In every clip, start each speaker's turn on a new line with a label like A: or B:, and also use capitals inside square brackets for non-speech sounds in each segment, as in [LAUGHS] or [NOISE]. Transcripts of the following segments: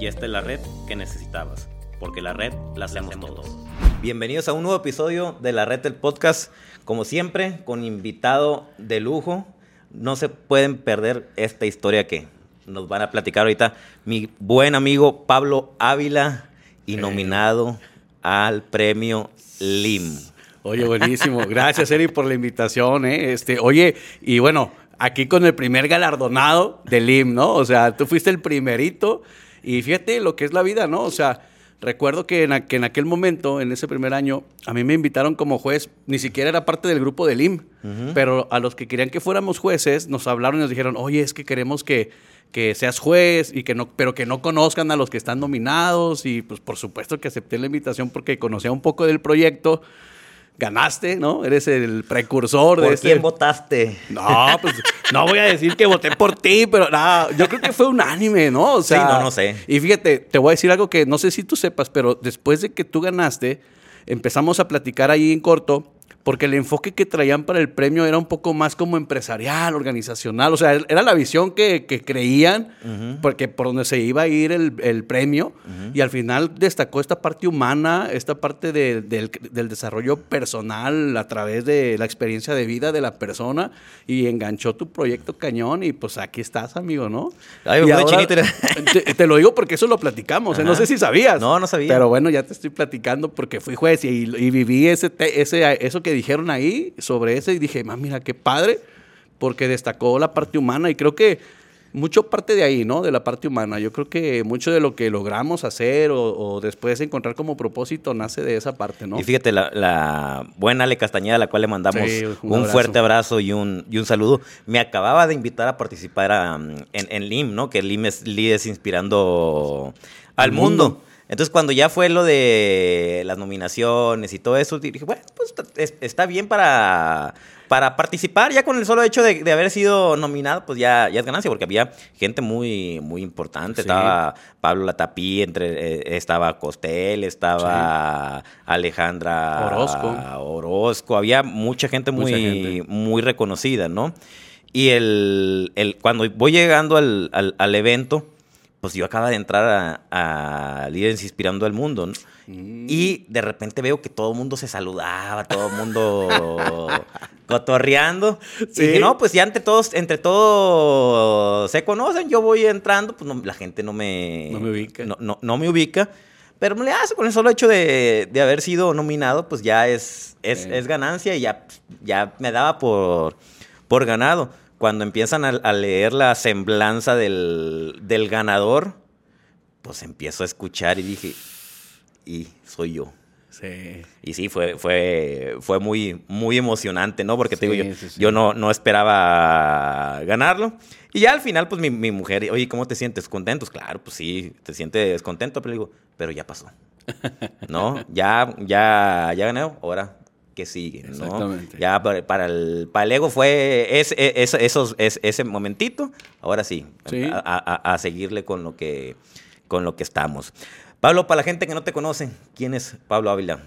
A: y esta es la red que necesitabas, porque la red la hacemos todos. Bienvenidos a un nuevo episodio de la red del podcast, como siempre, con invitado de lujo. No se pueden perder esta historia que nos van a platicar ahorita mi buen amigo Pablo Ávila y nominado al premio LIM.
B: Oye, buenísimo. [LAUGHS] Gracias, Eri, por la invitación. ¿eh? Este, oye, y bueno, aquí con el primer galardonado del LIM, ¿no? O sea, tú fuiste el primerito y fíjate lo que es la vida, ¿no? O sea, recuerdo que en, en aquel momento, en ese primer año, a mí me invitaron como juez, ni siquiera era parte del grupo del IM, pero a los que querían que fuéramos jueces, nos hablaron y nos dijeron, oye, es que queremos que, que seas juez, y que no, pero que no conozcan a los que están nominados. Y pues por supuesto que acepté la invitación porque conocía un poco del proyecto ganaste, ¿no? Eres el precursor
A: ¿Por
B: de
A: quién votaste?
B: No, pues no voy a decir que voté por ti, pero nada, yo creo que fue unánime, ¿no? O sea,
A: Sí, no, no sé.
B: Y fíjate, te voy a decir algo que no sé si tú sepas, pero después de que tú ganaste, empezamos a platicar ahí en corto. Porque el enfoque que traían para el premio era un poco más como empresarial, organizacional. O sea, era la visión que, que creían, porque por donde se iba a ir el, el premio. Y al final destacó esta parte humana, esta parte de- del, del desarrollo personal a través de la experiencia de vida de la persona. Y enganchó tu proyecto cañón. Y pues aquí estás, amigo, ¿no?
A: Ay,
B: Y ahora- te, te lo digo porque eso lo platicamos. ¿eh? No sé si sabías.
A: No, no sabía.
B: Pero bueno, ya te estoy platicando porque fui juez y, y viví ese, te- ese, eso que dijeron ahí sobre ese y dije, "Ma, mira, qué padre, porque destacó la parte humana y creo que mucho parte de ahí, ¿no? De la parte humana. Yo creo que mucho de lo que logramos hacer o, o después encontrar como propósito nace de esa parte, ¿no?
A: Y fíjate, la, la buena Ale Castañeda, a la cual le mandamos
B: Sí, un
A: un,
B: abrazo.
A: fuerte abrazo y un, y un saludo, me acababa de invitar a participar a, en, en LIM, ¿no? Que LIM es Líderes Inspirando al
B: Al
A: mundo.
B: mundo.
A: Entonces, cuando ya fue lo de las nominaciones y todo eso, dije, bueno, pues es- está bien para, para participar. Ya con el solo hecho de, de haber sido nominado, pues ya, ya es ganancia, porque había gente muy, muy importante.
B: Sí.
A: Estaba Pablo Latapí, entre, eh, estaba Costel, estaba Alejandra
B: Orozco.
A: Orozco. Había mucha gente muy,
B: Mucha gente.
A: muy reconocida, ¿no? Y el, el- cuando voy llegando al, al- al evento, pues yo acaba de entrar a, a Líderes Inspirando al Mundo, ¿no?
B: Mm.
A: Y de repente veo que todo el mundo se saludaba, todo el mundo [LAUGHS] cotorreando.
B: Sí.
A: Y dije, no, pues ya entre todos, entre todos se conocen, yo voy entrando, pues no- la gente no me,
B: No me ubica.
A: No, no- no me ubica. Pero me le hace con el solo hecho de, de haber sido nominado, pues ya es, es, es ganancia y ya, ya me daba por, por ganado. Cuando empiezan a, a leer la semblanza del, del ganador, pues empiezo a escuchar y dije, y soy yo.
B: Sí.
A: Y sí, fue, fue, fue muy, muy emocionante, ¿no? Porque te
B: Sí,
A: digo, yo,
B: sí, sí.
A: yo no, no esperaba ganarlo. Y ya al final, pues mi, mi mujer, oye, ¿cómo te sientes? ¿Contentos? Claro, pues sí, te sientes contento, pero digo, pero ya pasó. [LAUGHS] ¿No? Ya, ya, ya gané, ahora ¿qué sigue? ¿no?
B: Exactamente.
A: Ya para, para el, para el ego fue ese, ese, esos, ese, ese momentito, ahora sí,
B: Sí.
A: A, a- a seguirle con lo que, con lo que estamos. Pablo, para la gente que no te conoce, ¿quién es Pablo Ávila?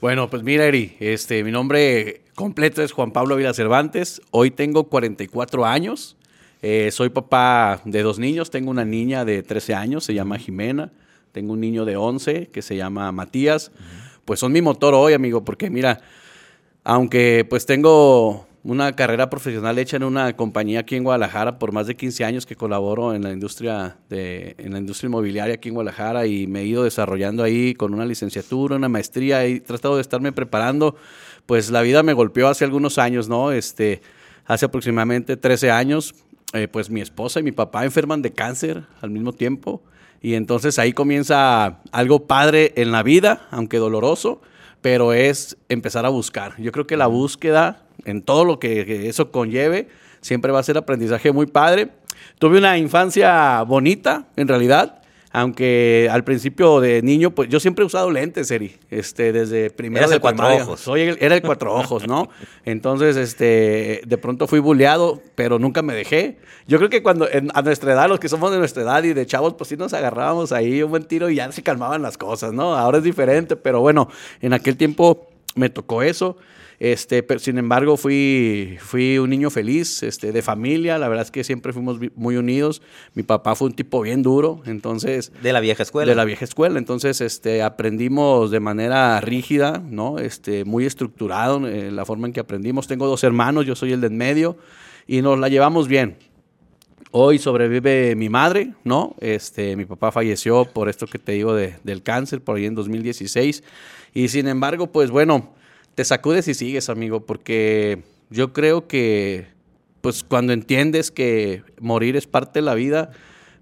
B: Bueno, pues mira, Eri, este, mi nombre completo es Juan Pablo Vila Cervantes. Hoy tengo 44 años. Eh, soy papá de dos niños. Tengo una niña de 13 años, se llama Jimena. Tengo un niño de 11 que se llama Matías. Pues son mi motor hoy, amigo, porque mira, aunque pues tengo una carrera profesional hecha en una compañía aquí en Guadalajara por más de 15 años que colaboro en la industria de en la industria inmobiliaria aquí en Guadalajara y me he ido desarrollando ahí con una licenciatura, una maestría y he tratado de estarme preparando, pues la vida me golpeó hace algunos años, ¿no? Este, hace aproximadamente 13 años, eh, pues mi esposa y mi papá enferman de cáncer al mismo tiempo y entonces ahí comienza algo padre en la vida, aunque doloroso, pero es empezar a buscar. Yo creo que la búsqueda en todo lo que, que eso conlleve siempre va a ser aprendizaje muy padre. Tuve una infancia bonita, en realidad. Aunque al principio de niño, pues yo siempre he usado lentes, Eri. Este, desde primero
A: de cuatro ojos.
B: Soy era el cuatro ojos, ¿no? Entonces, este, de pronto fui bulleado, pero nunca me dejé. Yo creo que cuando a nuestra edad, los que somos de nuestra edad y de chavos, pues sí nos agarrábamos ahí un buen tiro y ya se calmaban las cosas, ¿no? Ahora es diferente, pero bueno, en aquel tiempo me tocó eso. Este, pero sin embargo, fui, fui un niño feliz, este, de familia. La verdad es que siempre fuimos muy unidos. Mi papá fue un tipo bien duro, entonces.
A: De la vieja escuela.
B: De la vieja escuela. Entonces, este, aprendimos de manera rígida, ¿no? Este, muy estructurado eh, la forma en que aprendimos. Tengo dos hermanos, yo soy el de en medio, y nos la llevamos bien. Hoy sobrevive mi madre, ¿no? Este, mi papá falleció por esto que te digo de, del cáncer, por ahí en 2016. Y sin embargo, pues bueno, te sacudes y sigues, amigo, porque yo creo que, pues cuando entiendes que morir es parte de la vida,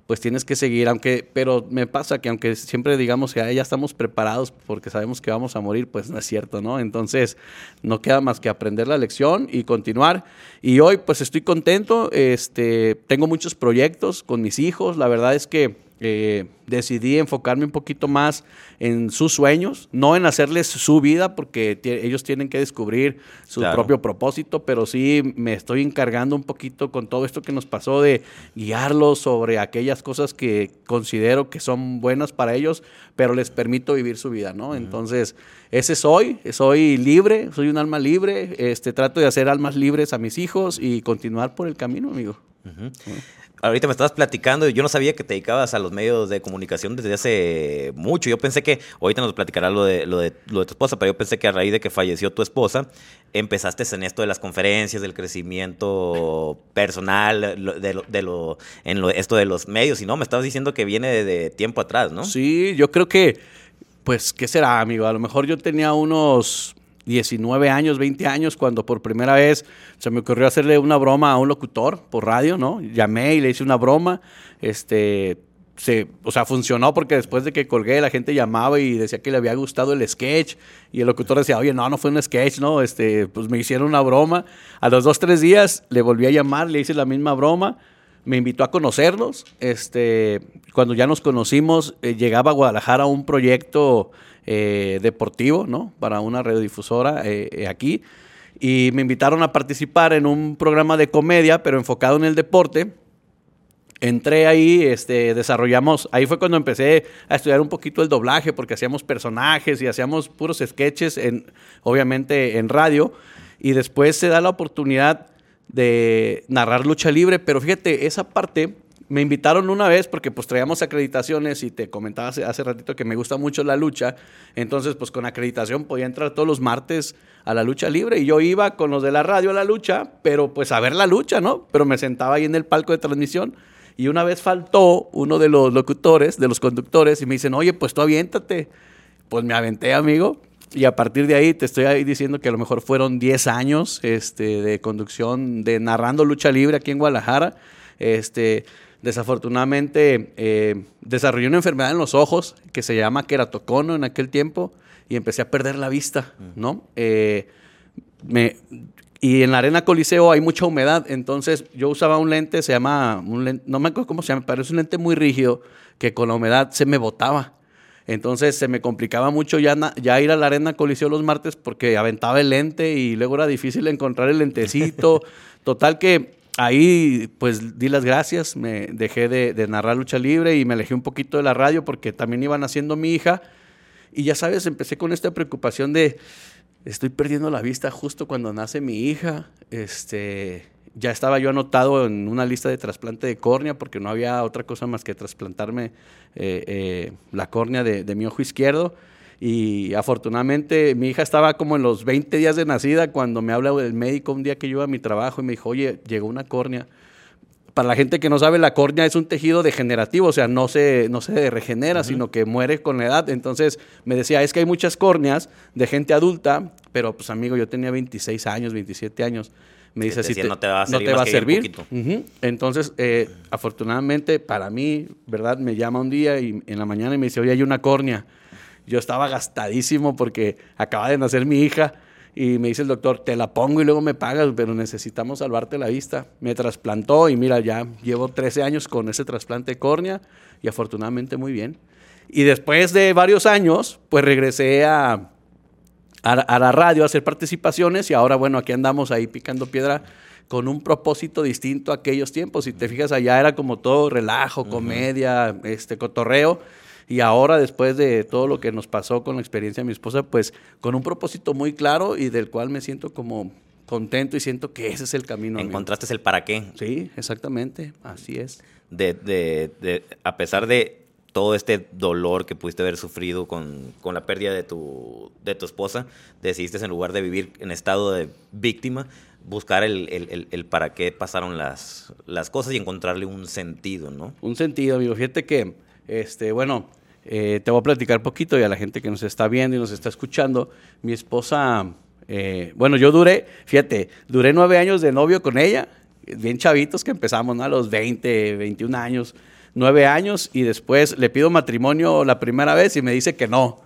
B: pues tienes que seguir, aunque, pero me pasa que aunque siempre digamos que ya estamos preparados porque sabemos que vamos a morir, pues no es cierto, ¿no? Entonces, no queda más que aprender la lección y continuar. Y hoy, pues estoy contento, este, tengo muchos proyectos con mis hijos, la verdad es que eh, decidí enfocarme un poquito más en sus sueños, no en hacerles su vida, porque ellos tienen que descubrir su propio propósito, pero sí me estoy encargando un poquito con todo esto que nos pasó de guiarlos sobre aquellas cosas que considero que son buenas para ellos, pero les permito vivir su vida, ¿no? Entonces, ese soy, soy libre, soy un alma libre, este, trato de hacer almas libres a mis hijos y continuar por el camino, amigo
A: ahorita me estabas platicando y yo no sabía que te dedicabas a los medios de comunicación desde hace mucho. Yo pensé que, ahorita nos platicarás lo de, lo de, lo de tu esposa, pero yo pensé que a raíz de que falleció tu esposa, empezaste en esto de las conferencias, del crecimiento personal, de lo, de lo, en lo, esto de los medios. Y no, me estabas diciendo que viene de, tiempo atrás, ¿no?
B: Sí, yo creo que, pues, ¿qué será, amigo? A lo mejor yo tenía unos 19 años, 20 años, cuando por primera vez se me ocurrió hacerle una broma a un locutor por radio, ¿no? Llamé y le hice una broma, este, se, o sea, funcionó porque después de que colgué la gente llamaba y decía que le había gustado el sketch y el locutor decía, oye, no, no fue un sketch, ¿no? Este, pues me hicieron una broma. A los dos, tres días le volví a llamar, le hice la misma broma, me invitó a conocernos, este, cuando ya nos conocimos, eh, llegaba a Guadalajara un proyecto eh, deportivo, ¿no? Para una radiodifusora eh, eh, aquí. Y me invitaron a participar en un programa de comedia, pero enfocado en el deporte. Entré ahí, este, desarrollamos, ahí fue cuando empecé a estudiar un poquito el doblaje, porque hacíamos personajes y hacíamos puros sketches, en, obviamente en radio, y después se da la oportunidad de narrar lucha libre, pero fíjate, esa parte me invitaron una vez porque pues traíamos acreditaciones y te comentaba hace, ratito que me gusta mucho la lucha. Entonces pues con acreditación podía entrar todos los martes a la lucha libre y yo iba con los de la radio a la lucha, pero pues a ver la lucha, ¿no? Pero me sentaba ahí en el palco de transmisión y una vez faltó uno de los locutores, de los conductores y me dicen, oye, pues tú aviéntate. Pues me aventé, amigo. Y a partir de ahí te estoy ahí diciendo que a lo mejor fueron 10 años este, de conducción, de narrando lucha libre aquí en Guadalajara. Este, Desafortunadamente eh, desarrollé una enfermedad en los ojos que se llama queratocono en aquel tiempo y empecé a perder la vista, ¿no? Eh, y en la arena Coliseo hay mucha humedad, entonces yo usaba un lente, se llama, un no me acuerdo cómo se llama, pero es un lente muy rígido que con la humedad se me botaba. Entonces se me complicaba mucho ya, ya ir a la arena Coliseo los martes porque aventaba el lente y luego era difícil encontrar el lentecito. [LAUGHS] Total que ahí pues di las gracias, me dejé de, narrar lucha libre y me alejé un poquito de la radio porque también iban haciendo mi hija. Y ya sabes, empecé con esta preocupación de, estoy perdiendo la vista justo cuando nace mi hija. Este, ya estaba yo anotado en una lista de trasplante de córnea porque no había otra cosa más que trasplantarme eh, eh, la córnea de, de mi ojo izquierdo. Y afortunadamente mi hija estaba como en los 20 días de nacida cuando me habla el médico un día que yo iba a mi trabajo y me dijo, oye, llegó una córnea. Para la gente que no sabe, la córnea es un tejido degenerativo, o sea, no se, no se regenera, sino que muere con la edad. Entonces me decía, es que hay muchas córneas de gente adulta, pero pues amigo, yo tenía 26 años, 27 años. Me dice, si
A: no te va a servir.
B: Entonces, eh, afortunadamente para mí, ¿verdad? Me llama un día y en la mañana y me dice, oye, hay una córnea. Yo estaba gastadísimo porque acaba de nacer mi hija Y me dice el doctor, te la pongo y luego me pagas, pero necesitamos salvarte la vista. Me trasplantó y mira, ya llevo 13 años con ese trasplante de córnea y afortunadamente muy bien. Y después de varios años, pues regresé a, a, la radio a hacer participaciones y ahora, bueno, aquí andamos ahí picando piedra con un propósito distinto a aquellos tiempos. Si te fijas, allá era como todo relajo, comedia, este cotorreo. Y ahora, después de todo lo que nos pasó con la experiencia de mi esposa, pues con un propósito muy claro y del cual me siento como contento y siento que ese es el camino.
A: Encontraste el para qué.
B: Sí, exactamente, así es.
A: De, de, de, a pesar de todo este dolor que pudiste haber sufrido con, con, la pérdida de tu, de tu esposa, decidiste en lugar de vivir en estado de víctima, buscar el, el, el, para qué pasaron las, las cosas y encontrarle un sentido, ¿no?
B: Un sentido, amigo. Fíjate que, este, bueno, eh, te voy a platicar poquito y a la gente que nos está viendo y nos está escuchando. Mi esposa, eh, bueno, yo duré, fíjate, duré nueve años de novio con ella, bien chavitos que empezamos, ¿no? A los 20, 21 años nueve años y después le pido matrimonio la primera vez y me dice que no.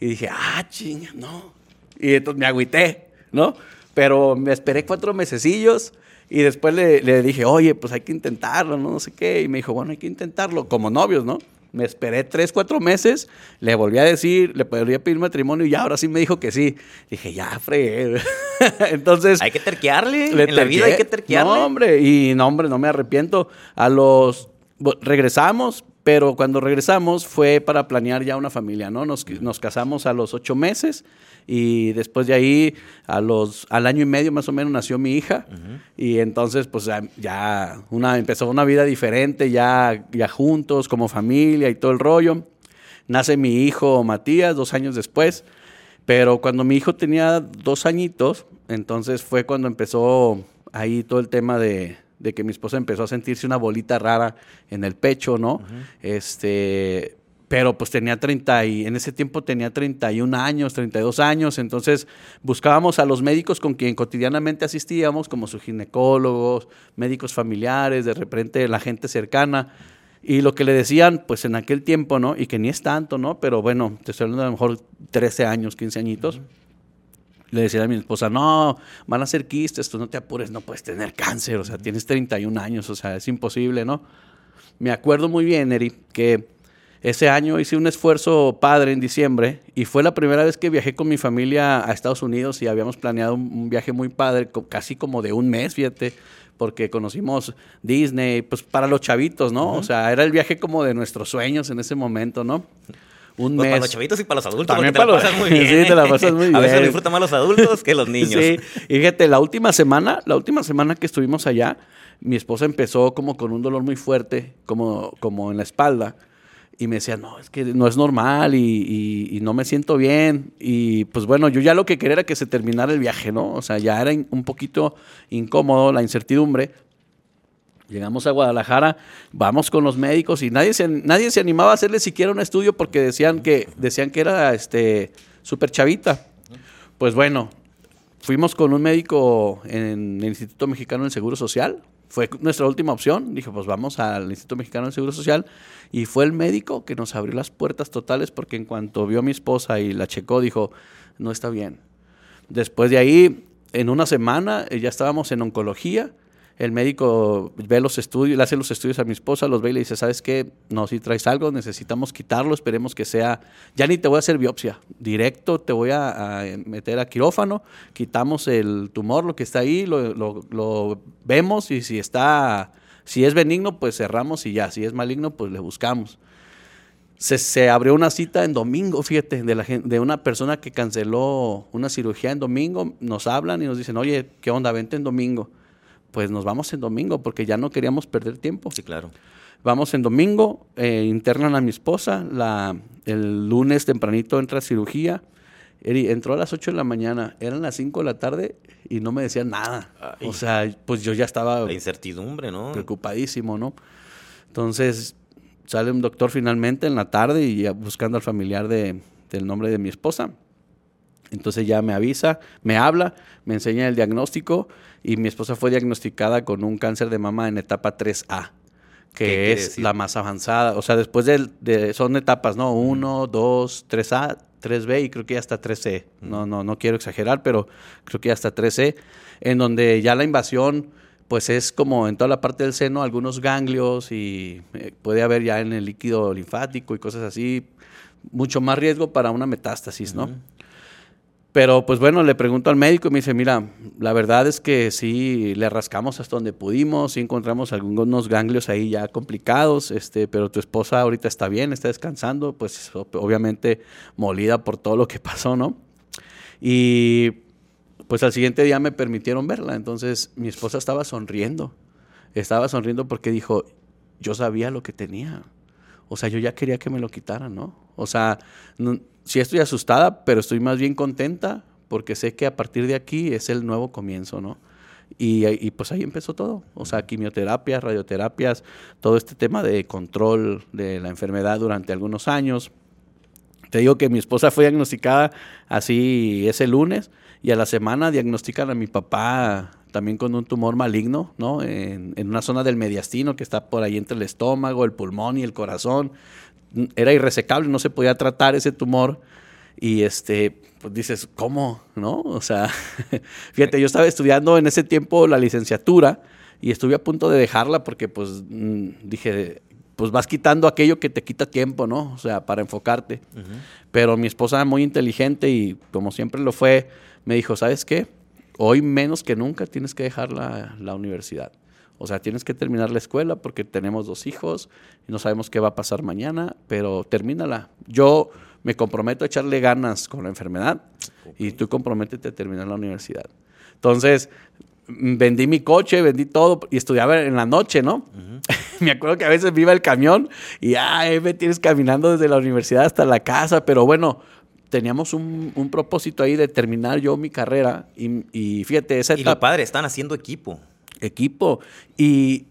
B: Y dije, ah, chinga, no. Y entonces me agüité, ¿no? Pero me esperé cuatro mesecillos y después le, dije, oye, pues hay que intentarlo, ¿no? no sé qué. Y me dijo, bueno, hay que intentarlo como novios, ¿no? Me esperé tres, cuatro meses, le volví a decir, le podría pedir matrimonio y ya ahora sí me dijo que sí. Dije, ya, fregué. [LAUGHS] Entonces.
A: Hay que terquearle. En la vida hay que terquearle.
B: No, hombre, y no, hombre, no me arrepiento. A los regresamos, pero cuando regresamos fue para planear ya una familia, ¿no? Nos, nos, casamos a los ocho meses y después de ahí, a los, al año y medio más o menos, nació mi hija. Y entonces, pues ya una, empezó una vida diferente, ya, ya juntos, como familia y todo el rollo. Nace mi hijo Matías dos años después. Pero cuando mi hijo tenía dos añitos, entonces fue cuando empezó ahí todo el tema de, de que mi esposa empezó a sentirse una bolita rara en el pecho, ¿no? Este, pero pues tenía 30 y en ese tiempo tenía 31 años, 32 años, entonces buscábamos a los médicos con quien cotidianamente asistíamos, como sus ginecólogos, médicos familiares, de repente la gente cercana, y lo que le decían, pues en aquel tiempo, ¿no? Y que ni es tanto, ¿no? Pero bueno, te estoy hablando a lo mejor 13 años, 15 añitos le decía a mi esposa, no, van a ser quistes, tú no te apures, no puedes tener cáncer, o sea, tienes 31 años, o sea, es imposible, ¿no? Me acuerdo muy bien, Eri, que ese año hice un esfuerzo padre en diciembre y fue la primera vez que viajé con mi familia a Estados Unidos y habíamos planeado un viaje muy padre, casi como de un mes, fíjate, porque conocimos Disney, pues para los chavitos, ¿no? O sea, era el viaje como de nuestros sueños en ese momento, ¿no?
A: Un pues mes. Para los chavitos y para los adultos.
B: También para los... muy [LAUGHS] bien. Sí, te la pasas muy bien. [LAUGHS]
A: A veces disfrutan más los adultos que los [LAUGHS] niños.
B: Sí, y fíjate, la última semana, la última semana que estuvimos allá, mi esposa empezó como con un dolor muy fuerte, como, como en la espalda. Y me decía, no, es que no es normal y, y, no me siento bien. Y pues bueno, yo ya lo que quería era que se terminara el viaje, ¿no? O sea, ya era un poquito incómodo la incertidumbre. Llegamos a Guadalajara, vamos con los médicos y nadie se, nadie se animaba a hacerle siquiera un estudio porque decían que, decían que era este súper chavita. Pues bueno, fuimos con un médico en el Instituto Mexicano del Seguro Social. Fue nuestra última opción. Dije, pues vamos al Instituto Mexicano del Seguro Social. Y fue el médico que nos abrió las puertas totales porque en cuanto vio a mi esposa y la checó, dijo, no está bien. Después de ahí, en una semana, ya estábamos en oncología el médico ve los estudios, le hace los estudios a mi esposa, los ve y le dice, ¿sabes qué? No, si traes algo, necesitamos quitarlo, esperemos que sea, ya ni te voy a hacer biopsia, directo te voy a, meter a quirófano, quitamos el tumor, lo que está ahí, lo, vemos y si está, si es benigno, pues cerramos y ya, si es maligno, pues le buscamos. Se, abrió una cita en domingo, fíjate, de, la, de una persona que canceló una cirugía en domingo, nos hablan y nos dicen, oye, ¿qué onda? Vente en domingo pues nos vamos en domingo porque ya no queríamos perder tiempo.
A: Sí, claro.
B: Vamos en domingo, eh, internan a mi esposa, la, el lunes tempranito entra a cirugía. entró a las 8 de la mañana, eran las 5 de la tarde y no me decían nada. O sea, pues yo ya estaba...
A: La incertidumbre, ¿no?
B: Preocupadísimo, ¿no? Entonces sale un doctor finalmente en la tarde y buscando al familiar de, del nombre de mi esposa. Entonces ya me avisa, me habla, me enseña el diagnóstico y mi esposa fue diagnosticada con un cáncer de mama en etapa 3A, que es la más avanzada. O sea, después de, son etapas, ¿no? 1, 2, 3A, 3B y creo que ya está 3C. No, no, no quiero exagerar, pero creo que ya está 3C, en donde ya la invasión pues es como en toda la parte del seno algunos ganglios y eh, puede haber ya en el líquido linfático y cosas así, mucho más riesgo para una metástasis, ¿no? Pero pues bueno, le pregunto al médico y me dice, mira, la verdad es que sí, le rascamos hasta donde pudimos, sí encontramos algunos ganglios ahí ya complicados, este, pero tu esposa ahorita está bien, está descansando, pues obviamente molida por todo lo que [LAUGHS] pasó, ¿no? Y pues al siguiente día me permitieron verla, entonces mi esposa estaba sonriendo, estaba sonriendo porque dijo, yo sabía lo que tenía, o sea, yo ya quería que me lo quitaran, ¿no? O sea, sí estoy asustada, pero estoy más bien contenta porque sé que a partir de aquí es el nuevo comienzo, ¿no? Y, y, pues ahí empezó todo. O sea, quimioterapias, radioterapias, todo este tema de control de la enfermedad durante algunos años. Te digo que mi esposa fue diagnosticada así ese lunes y a la semana diagnostican a mi papá también con un tumor maligno, ¿no? En, en, una zona del mediastino que está por ahí entre el estómago, el pulmón y el corazón era irresecable, no se podía tratar ese tumor. Y este, pues dices, ¿cómo? ¿No? O sea, [LAUGHS] fíjate, yo estaba estudiando en ese tiempo la licenciatura y estuve a punto de dejarla porque pues mm, dije, pues vas quitando aquello que te quita tiempo, ¿no? O sea, para enfocarte. Pero mi esposa muy inteligente y como siempre lo fue, me dijo, ¿sabes qué? Hoy menos que nunca tienes que dejar la, la universidad. O sea, tienes que terminar la escuela porque tenemos dos hijos y no sabemos qué va a pasar mañana, pero termínala. Yo me comprometo a echarle ganas con la enfermedad y tú comprométete a terminar la universidad. Entonces, mm, vendí mi coche, vendí todo y estudiaba en la noche, ¿no? [LAUGHS] me acuerdo que a veces viva el camión y, ay, me tienes caminando desde la universidad hasta la casa, pero bueno, teníamos un, propósito ahí de terminar yo mi carrera y, fíjate, esa
A: etapa... Y lo padre, están haciendo equipo
B: equipo. Y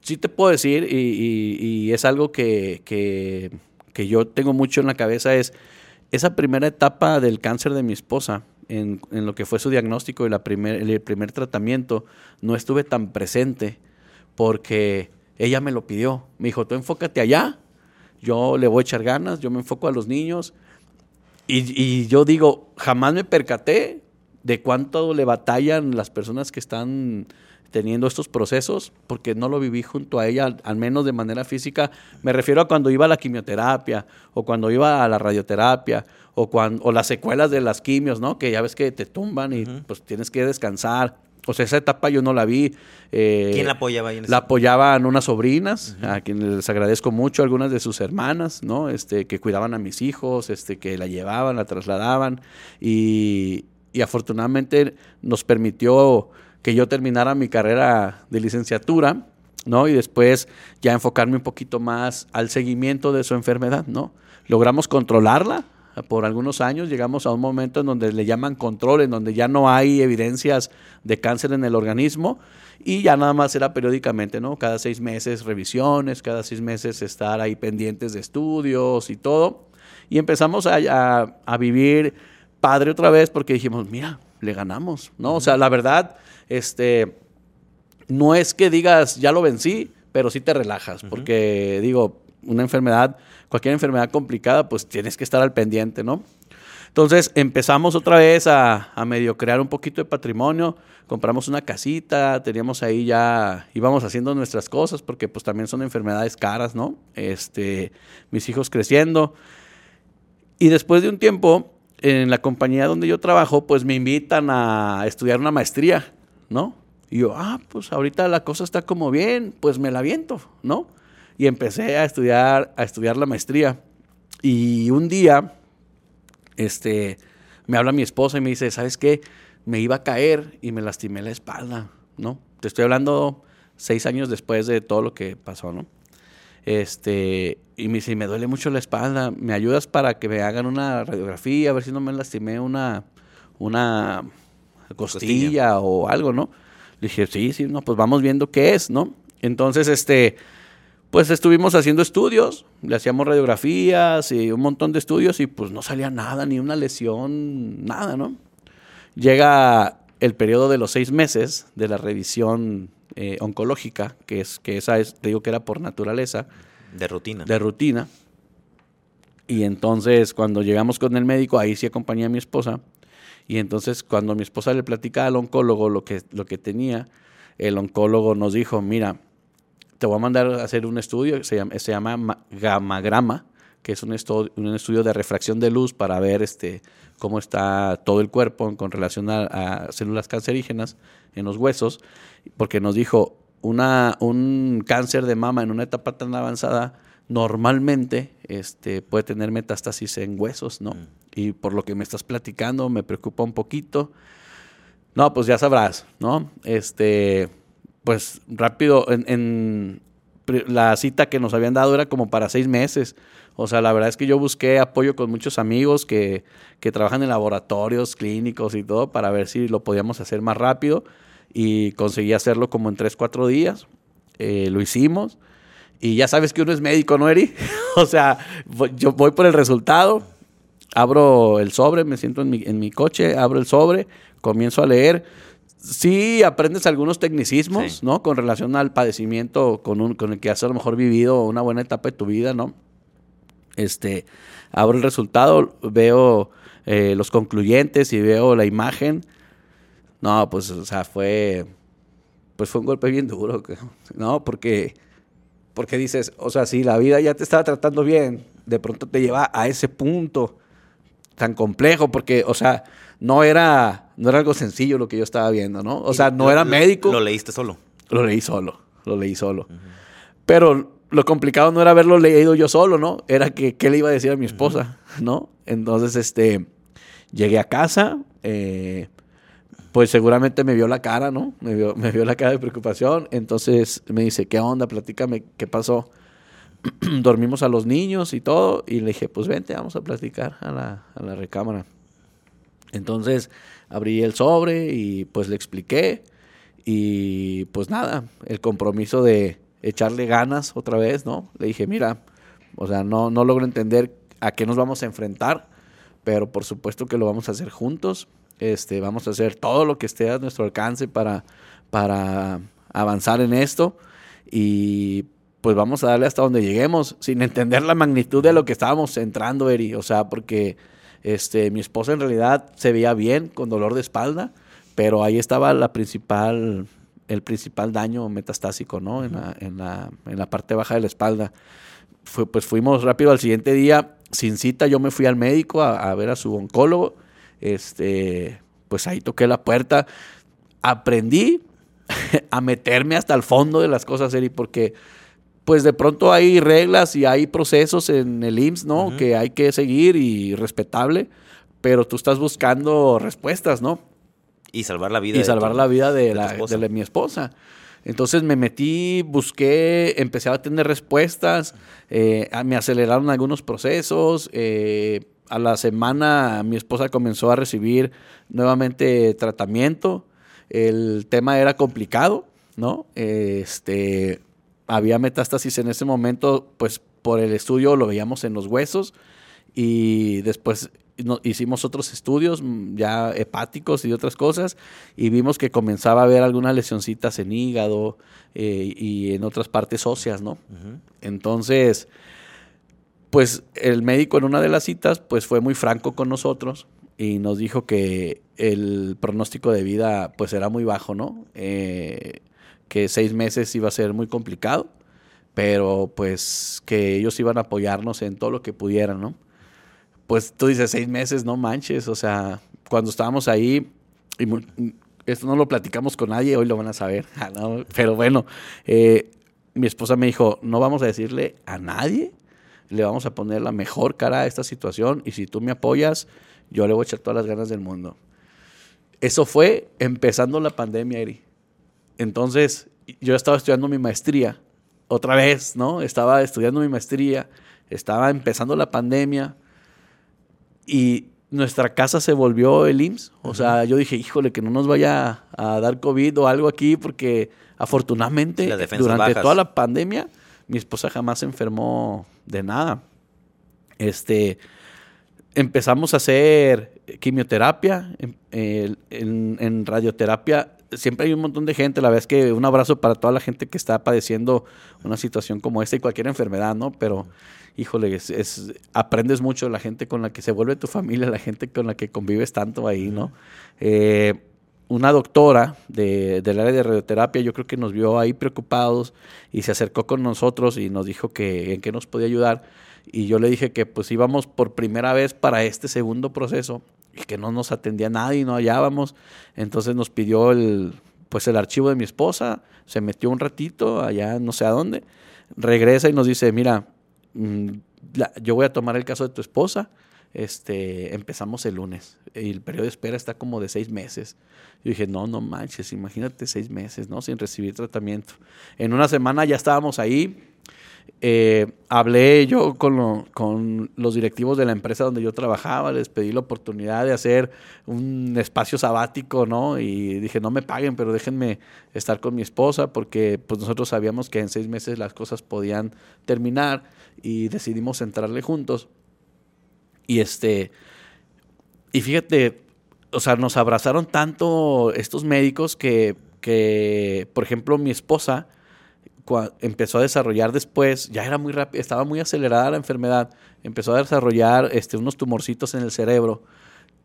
B: sí te puedo decir, y, es algo que, que, yo tengo mucho en la cabeza, es esa primera etapa del cáncer de mi esposa, en, en lo que fue su diagnóstico y la primer, el primer tratamiento, no estuve tan presente porque ella me lo pidió. Me dijo, tú enfócate allá, yo le voy a echar ganas, yo me enfoco a los niños. Y, y yo digo, jamás me percaté de cuánto le batallan las personas que están teniendo estos procesos, porque no lo viví junto a ella, al menos de manera física. Me refiero a cuando iba a la quimioterapia, o cuando iba a la radioterapia, o, cuando, o las secuelas de las quimios, ¿no? Que ya ves que te tumban y pues tienes que descansar. O sea, esa etapa yo no la vi.
A: Eh, ¿Quién la apoyaba ahí
B: en La apoyaban unas sobrinas, a quienes les agradezco mucho, algunas de sus hermanas, ¿no? Este, que cuidaban a mis hijos, este, que la llevaban, la trasladaban. Y, y afortunadamente nos permitió que yo terminara mi carrera de licenciatura, ¿no? Y después ya enfocarme un poquito más al seguimiento de su enfermedad, ¿no? Logramos controlarla por algunos años, llegamos a un momento en donde le llaman control, en donde ya no hay evidencias de cáncer en el organismo y ya nada más era periódicamente, ¿no? Cada seis meses revisiones, cada seis meses estar ahí pendientes de estudios y todo. Y empezamos a, a vivir padre otra vez porque dijimos, mira, le ganamos, ¿no? O sea, la verdad, este, no es que digas, ya lo vencí, pero sí te relajas, porque digo, una enfermedad, cualquier enfermedad complicada, pues tienes que estar al pendiente, ¿no? Entonces empezamos otra vez a, medio crear un poquito de patrimonio, compramos una casita, teníamos ahí ya, íbamos haciendo nuestras cosas, porque pues también son enfermedades caras, ¿no? Este, mis hijos creciendo. Y después de un tiempo, en la compañía donde yo trabajo, pues me invitan a estudiar una maestría, ¿no? Y yo, ah, pues ahorita la cosa está como bien, pues me la aviento, ¿no? Y empecé a estudiar, a estudiar la maestría. Y un día, este, me habla mi esposa y me dice, ¿sabes qué? Me iba a caer y me lastimé la espalda, ¿no? Te estoy hablando seis años después de todo lo que pasó, ¿no? Este, y me dice, me duele mucho la espalda, ¿me ayudas para que me hagan una radiografía, a ver si no me lastimé una, una costilla, o algo, ¿no? Le dije, sí, sí, no, pues vamos viendo qué es, ¿no? Entonces, este, pues estuvimos haciendo estudios, le hacíamos radiografías y un montón de estudios y pues no salía nada, ni una lesión, nada, ¿no? Llega el periodo de los seis meses de la revisión eh, oncológica, que es que esa es, te digo que era por naturaleza.
A: De rutina.
B: De rutina. Y entonces cuando llegamos con el médico, ahí sí acompañé a mi esposa. Y entonces cuando mi esposa le platica al oncólogo lo que, lo que tenía, el oncólogo nos dijo, mira, te voy a mandar a hacer un estudio que se llama, se llama gamagrama, que es un, estudio, un estudio de refracción de luz para ver este, cómo está todo el cuerpo con relación a, células cancerígenas en los huesos, porque nos dijo, una, un cáncer de mama en una etapa tan avanzada normalmente este, puede tener metástasis en huesos, ¿no? Mm. Y por lo que me estás platicando me preocupa un poquito. No, pues ya sabrás, ¿no? Este, pues rápido, en, la cita que nos habían dado era como para seis meses. O sea, la verdad es que yo busqué apoyo con muchos amigos que, que trabajan en laboratorios clínicos y todo para ver si lo podíamos hacer más rápido y conseguí hacerlo como en tres, cuatro días. Eh, lo hicimos y ya sabes que uno es médico, ¿no, Eri? [LAUGHS] o sea, yo voy por el resultado, abro el sobre, me siento en mi, en mi coche, abro el sobre, comienzo a leer. Sí, aprendes algunos tecnicismos, ¿no? Con relación al padecimiento con, un, con el que has a lo mejor vivido una buena etapa de tu vida, ¿no? Este, abro el resultado, veo eh, los concluyentes y veo la imagen. No, pues, o sea, fue, pues fue un golpe bien duro, [LAUGHS] ¿no? Porque, porque dices, o sea, si la vida ya te estaba tratando bien, de pronto te lleva a ese punto tan complejo, porque, o sea, no era, no era algo sencillo lo que yo estaba viendo, ¿no? O sea, no era médico.
A: Lo leíste solo.
B: Lo leí solo, lo leí solo. Pero lo complicado no era haberlo leído yo solo, ¿no? Era que qué le iba a decir a mi esposa, ¿no? Entonces, este, llegué a casa, eh, pues seguramente me vio la cara, ¿no? Me vio, me vio la cara de preocupación. Entonces me dice, ¿qué onda? Platícame, ¿qué pasó? [CLEARS THROAT] Dormimos a los niños y todo. Y le dije, pues vente, vamos a platicar a la, a la recámara. Entonces abrí el sobre y pues le expliqué. Y pues nada, el compromiso de, echarle ganas otra vez, ¿no? Le dije, mira, o sea, no, no logro entender a qué nos vamos a enfrentar, pero por supuesto que lo vamos a hacer juntos. Este, vamos a hacer todo lo que esté a nuestro alcance para, para avanzar en esto y pues vamos a darle hasta donde lleguemos, sin entender la magnitud de lo que estábamos entrando, Eri. O sea, porque este, mi esposa en realidad se veía bien con dolor de espalda, pero ahí estaba la principal el principal daño metastásico, ¿no? En la, en la, en la parte baja de la espalda. Fue, pues fuimos rápido al siguiente día, sin cita, yo me fui al médico a, ver a su oncólogo. Este, pues ahí toqué la puerta. Aprendí [LAUGHS] a meterme hasta el fondo de las cosas, Eri, porque pues de pronto hay reglas y hay procesos en el IMSS, ¿no? Que hay que seguir y respetable, pero tú estás buscando respuestas, ¿no?
A: Y salvar la vida.
B: Y salvar la vida de, la, de, mi esposa. Entonces me metí, busqué, empecé a tener respuestas, eh, me aceleraron algunos procesos. Eh, a la semana mi esposa comenzó a recibir nuevamente tratamiento. El tema era complicado, ¿no? este, había metástasis en ese momento, pues por el estudio lo veíamos en los huesos y después hicimos otros estudios mm, ya hepáticos y otras cosas y vimos que comenzaba a haber algunas lesioncitas en hígado eh, y en otras partes óseas, ¿no? Entonces, pues el médico en una de las citas pues fue muy franco con nosotros y nos dijo que el pronóstico de vida pues era muy bajo, ¿no? Eh, que seis meses iba a ser muy complicado, pero pues que ellos iban a apoyarnos en todo lo que pudieran, ¿no? pues tú dices seis meses, no manches, o sea, cuando estábamos ahí, esto no lo platicamos con nadie, hoy lo van a saber, [LAUGHS] ah, pero bueno, eh, mi esposa me dijo, no vamos a decirle a nadie, le vamos a poner la mejor cara a esta situación y si tú me apoyas, yo le voy a echar todas las ganas del mundo. Eso fue empezando la pandemia, Eri. Entonces, yo estaba estudiando mi maestría, otra vez, ¿no? Estaba estudiando mi maestría, estaba empezando la pandemia, y nuestra casa se volvió el IMSS. O sea, yo dije, híjole, que no nos vaya a dar COVID o algo aquí, porque afortunadamente durante toda la pandemia mi esposa jamás se enfermó de nada. Este, empezamos a hacer quimioterapia, en, radioterapia siempre hay un montón de gente, la verdad es que un abrazo para toda la gente que está padeciendo una situación como esta y cualquier enfermedad, ¿no? Pero, híjole, es, aprendes mucho de la gente con la que se vuelve tu familia, la gente con la que convives tanto ahí, ¿no? Eh, una doctora de, del área de radioterapia, yo creo que nos vio ahí preocupados y se acercó con nosotros y nos dijo que en qué nos podía ayudar. Y yo le dije que pues íbamos por primera vez para este segundo proceso y que no nos atendía nadie y no hallábamos. Entonces nos pidió el, pues el archivo de mi esposa, se metió un ratito allá no sé a dónde, regresa y nos dice, mira, mm, yo voy a tomar el caso de tu esposa, este, empezamos el lunes y el periodo de espera está como de seis meses. Yo dije, no, no manches, imagínate seis meses, ¿no? Sin recibir tratamiento. En una semana ya estábamos ahí, eh, hablé yo con, los directivos de la empresa donde yo trabajaba, les pedí la oportunidad de hacer un espacio sabático, ¿no? Y dije, no me paguen, pero déjenme estar con mi esposa porque pues nosotros sabíamos que en seis meses las cosas podían terminar y decidimos entrarle juntos. Y este, y fíjate, o sea, nos abrazaron tanto estos médicos que, que por ejemplo, mi esposa, empezó a desarrollar después, ya era muy rápido, estaba muy acelerada la enfermedad, empezó a desarrollar este, unos tumorcitos en el cerebro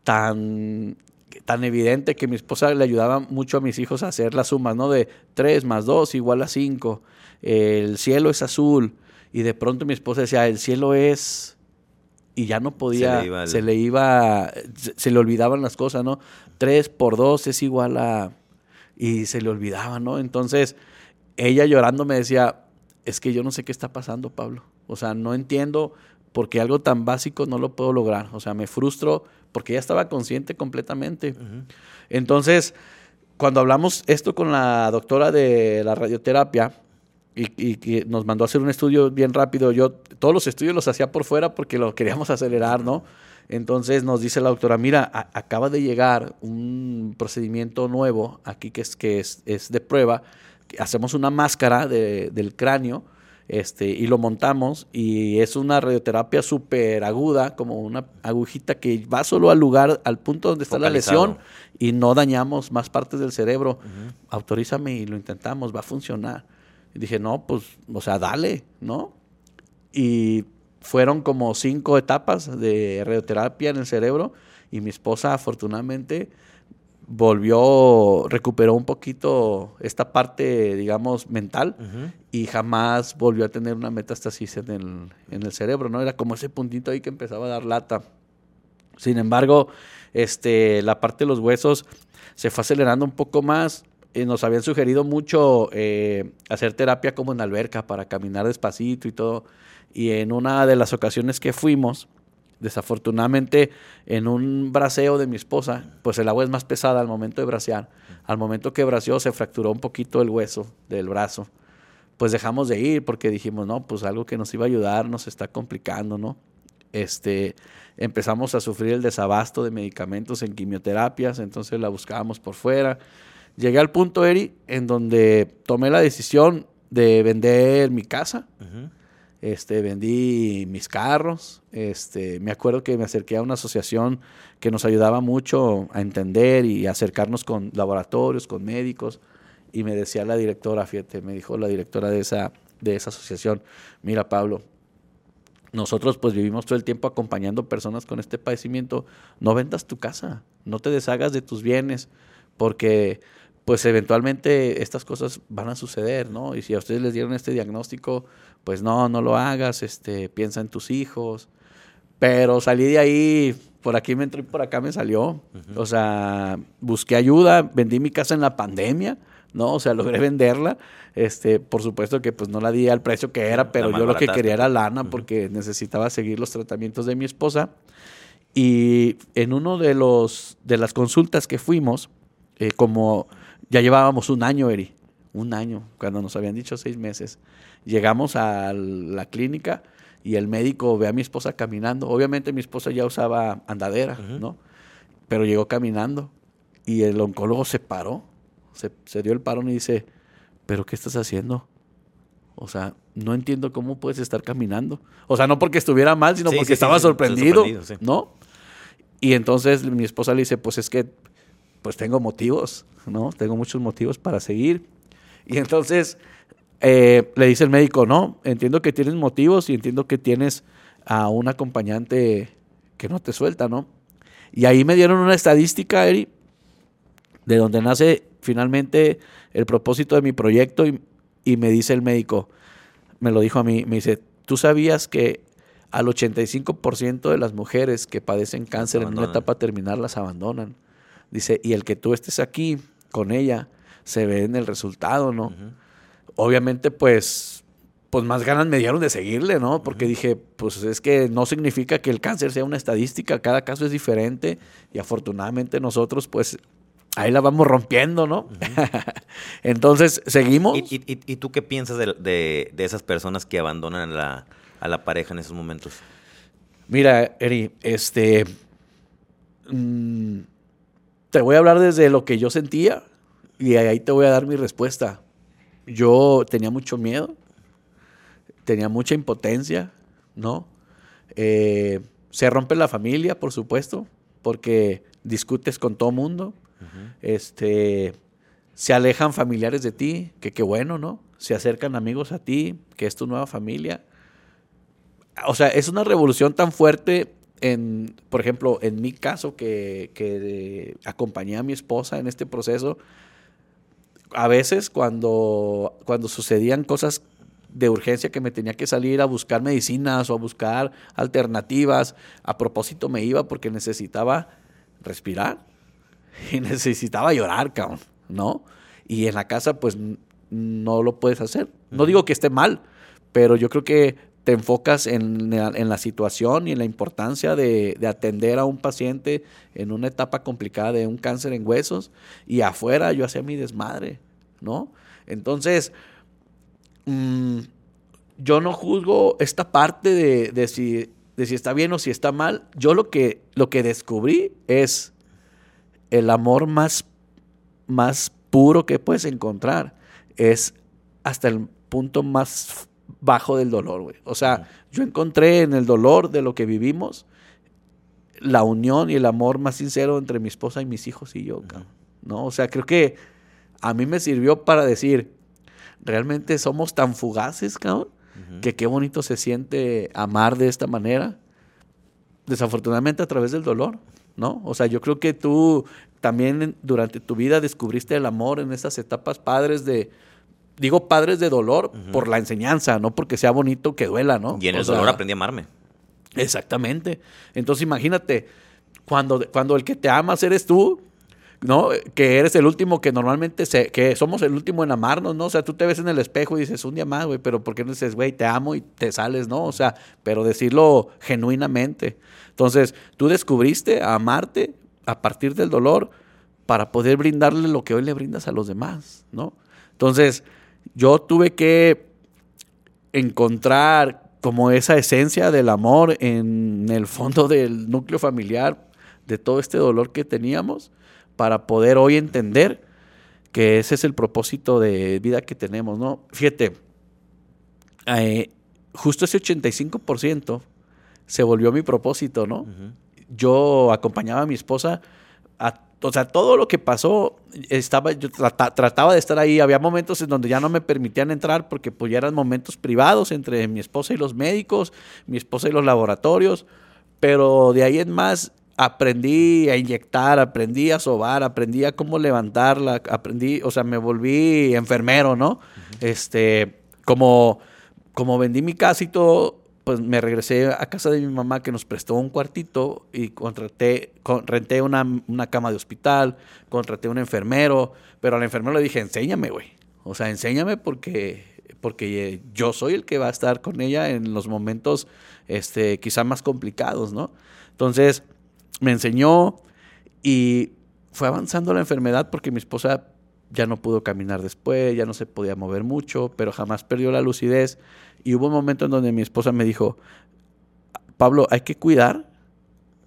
B: tan, tan evidente que mi esposa le ayudaba mucho a mis hijos a hacer las sumas, ¿no? De 3 más 2 igual a 5, el cielo es azul, y de pronto mi esposa decía, el cielo es... Y ya no podía, se le iba, se le, olvidaban las cosas, ¿no? 3 por 2 es igual a... Y se le olvidaba, ¿no? Entonces, ella llorando me decía, es que yo no sé qué está pasando, Pablo. O sea, no entiendo por qué algo tan básico no lo puedo lograr. O sea, me frustro porque ella estaba consciente completamente. Entonces, cuando hablamos esto con la doctora de la radioterapia y, que nos mandó a hacer un estudio bien rápido, yo todos los estudios los hacía por fuera porque lo queríamos acelerar, ¿no? Entonces nos dice la doctora, mira, acaba de llegar un procedimiento nuevo aquí que es, que es, es de prueba hacemos una máscara del cráneo este, y lo montamos y es una radioterapia súper aguda, como una agujita que va solo al lugar, al punto donde está la lesión y no dañamos más partes del cerebro. Autorízame y lo intentamos, va a funcionar. Y dije, no, pues, o sea, dale, ¿no? Y fueron como cinco etapas de radioterapia en el cerebro y mi esposa afortunadamente volvió, recuperó un poquito esta parte, digamos, mental y jamás volvió a tener una metástasis en el, en el cerebro, ¿no? Era como ese puntito ahí que empezaba a dar lata. Sin embargo, este, la parte de los huesos se fue acelerando un poco más. y nos habían sugerido mucho eh, hacer terapia como en alberca para caminar despacito y todo. Y en una de las ocasiones que fuimos, Desafortunadamente, en un braceo de mi esposa, pues el agua es más pesada al momento de bracear. Al momento que braceó se fracturó un poquito el hueso del brazo. Pues dejamos de ir porque dijimos, no, pues algo que nos iba a ayudar nos está complicando, ¿no? Este, empezamos a sufrir el desabasto de medicamentos en quimioterapias, entonces la buscábamos por fuera. Llegué al punto, Eri, en donde tomé la decisión de vender mi casa. Este, vendí mis carros. Este, me acuerdo que me acerqué a una asociación que nos ayudaba mucho a entender y acercarnos con laboratorios, con médicos. Y me decía la directora, fíjate, me dijo la directora de esa, de esa asociación, mira Pablo, nosotros pues vivimos todo el tiempo acompañando personas con este padecimiento, no vendas tu casa, no te deshagas de tus bienes, porque pues eventualmente estas cosas van a suceder, ¿no? Y si a ustedes les dieron este diagnóstico, pues no, no lo hagas, este, piensa en tus hijos. Pero salí de ahí, por aquí me entró y por acá me salió. O sea, busqué ayuda, vendí mi casa en la pandemia, ¿no? O sea, logré venderla. Este, por supuesto que pues no la di al precio que era, pero yo lo que quería era lana porque necesitaba seguir los tratamientos de mi esposa. Y en uno de los de las consultas que fuimos, eh, como ya llevábamos un año, Eri, un año, cuando nos habían dicho seis meses. Llegamos a la clínica y el médico ve a mi esposa caminando. Obviamente mi esposa ya usaba andadera, ¿no? Pero llegó caminando y el oncólogo se paró, se, dio el parón y dice, ¿pero qué estás haciendo? O sea, no entiendo cómo puedes estar caminando. O sea, no porque estuviera mal, sino porque estaba sorprendido, ¿no? Y entonces mi esposa le dice, pues es que pues tengo motivos, ¿no? Tengo muchos motivos para seguir. Y entonces eh, le dice el médico, no, entiendo que tienes motivos y entiendo que tienes a un acompañante que no te suelta, ¿no? Y ahí me dieron una estadística, Eri, de donde nace finalmente el propósito de mi proyecto y, y me dice el médico, me lo dijo a mí, me dice, ¿tú sabías que al 85% de las mujeres que padecen cáncer en una etapa terminal las abandonan? Dice, y el que tú estés aquí con ella se ve en el resultado, ¿no? Obviamente, pues, pues más ganas me dieron de seguirle, ¿no? Porque dije, pues es que no significa que el cáncer sea una estadística, cada caso es diferente y afortunadamente nosotros, pues, ahí la vamos rompiendo, ¿no? [LAUGHS] Entonces, seguimos.
A: ¿Y, tú qué piensas de, esas personas que abandonan a la, pareja en esos momentos?
B: Mira, Eri, este... Mm, te voy a hablar desde lo que yo sentía y ahí te voy a dar mi respuesta. Yo tenía mucho miedo, tenía mucha impotencia, ¿no? Eh, se rompe la familia, por supuesto, porque discutes con todo mundo. este, se alejan familiares de ti, que qué bueno, ¿no? Se acercan amigos a ti, que es tu nueva familia. O sea, es una revolución tan fuerte en, por ejemplo, en mi caso, que, acompañé a mi esposa en este proceso, a veces cuando, cuando sucedían cosas de urgencia que me tenía que salir a buscar medicinas o a buscar alternativas, a propósito me iba porque necesitaba respirar [LAUGHS] y necesitaba llorar, cabrón, ¿no? Y en la casa, pues no lo puedes hacer. No digo que esté mal, pero yo creo que te enfocas en, la situación y en la importancia de, atender a un paciente en una etapa complicada de un cáncer en huesos y afuera yo hacía mi desmadre, ¿no? Entonces, mm, yo no juzgo esta parte de, si, de si está bien o si está mal. Yo lo que, lo que descubrí es el amor más, más puro que puedes encontrar. Es hasta el punto más bajo del dolor, güey. O sea, yo encontré en el dolor de lo que vivimos la unión y el amor más sincero entre mi esposa y mis hijos y yo, ¿no? O sea, creo que a mí me sirvió para decir, realmente somos tan fugaces, cabrón, que qué bonito se siente amar de esta manera. Desafortunadamente a través del dolor, ¿no? O sea, yo creo que tú también durante tu vida descubriste el amor en esas etapas padres de, digo padres de dolor por la enseñanza, no porque sea bonito que duela, ¿no?
A: Y en el dolor aprendí a amarme.
B: Exactamente. Entonces imagínate, cuando, cuando el que te amas eres tú, ¿no? Que eres el último que normalmente, se, que somos el último en amarnos, ¿no? O sea, tú te ves en el espejo y dices, un día más, güey, pero ¿por qué no dices, güey, te amo y te sales, ¿no? O sea, pero decirlo genuinamente. Entonces, tú descubriste a amarte a partir del dolor para poder brindarle lo que hoy le brindas a los demás, ¿no? Entonces, yo tuve que encontrar como esa esencia del amor en el fondo del núcleo familiar, de todo este dolor que teníamos, para poder hoy entender que ese es el propósito de vida que tenemos, ¿no? Fíjate, eh, justo ese 85% se volvió mi propósito, ¿no? Yo acompañaba a mi esposa a o sea, todo lo que pasó, estaba, yo trataba de estar ahí. Había momentos en donde ya no me permitían entrar porque pues ya eran momentos privados entre mi esposa y los médicos, mi esposa y los laboratorios. Pero de ahí en más aprendí a inyectar, aprendí a sobar, aprendí a cómo levantarla, aprendí, o sea, me volví enfermero, ¿no? Este, como, como vendí mi casa y todo, pues me regresé a casa de mi mamá que nos prestó un cuartito y contraté, renté una, cama de hospital, contraté un enfermero, pero al enfermero le dije, enséñame, güey. O sea, enséñame porque, porque yo soy el que va a estar con ella en los momentos este, quizá más complicados, ¿no? Entonces, me enseñó y fue avanzando la enfermedad porque mi esposa ya no pudo caminar después, ya no se podía mover mucho, pero jamás perdió la lucidez. Y hubo un momento en donde mi esposa me dijo, Pablo, hay que cuidar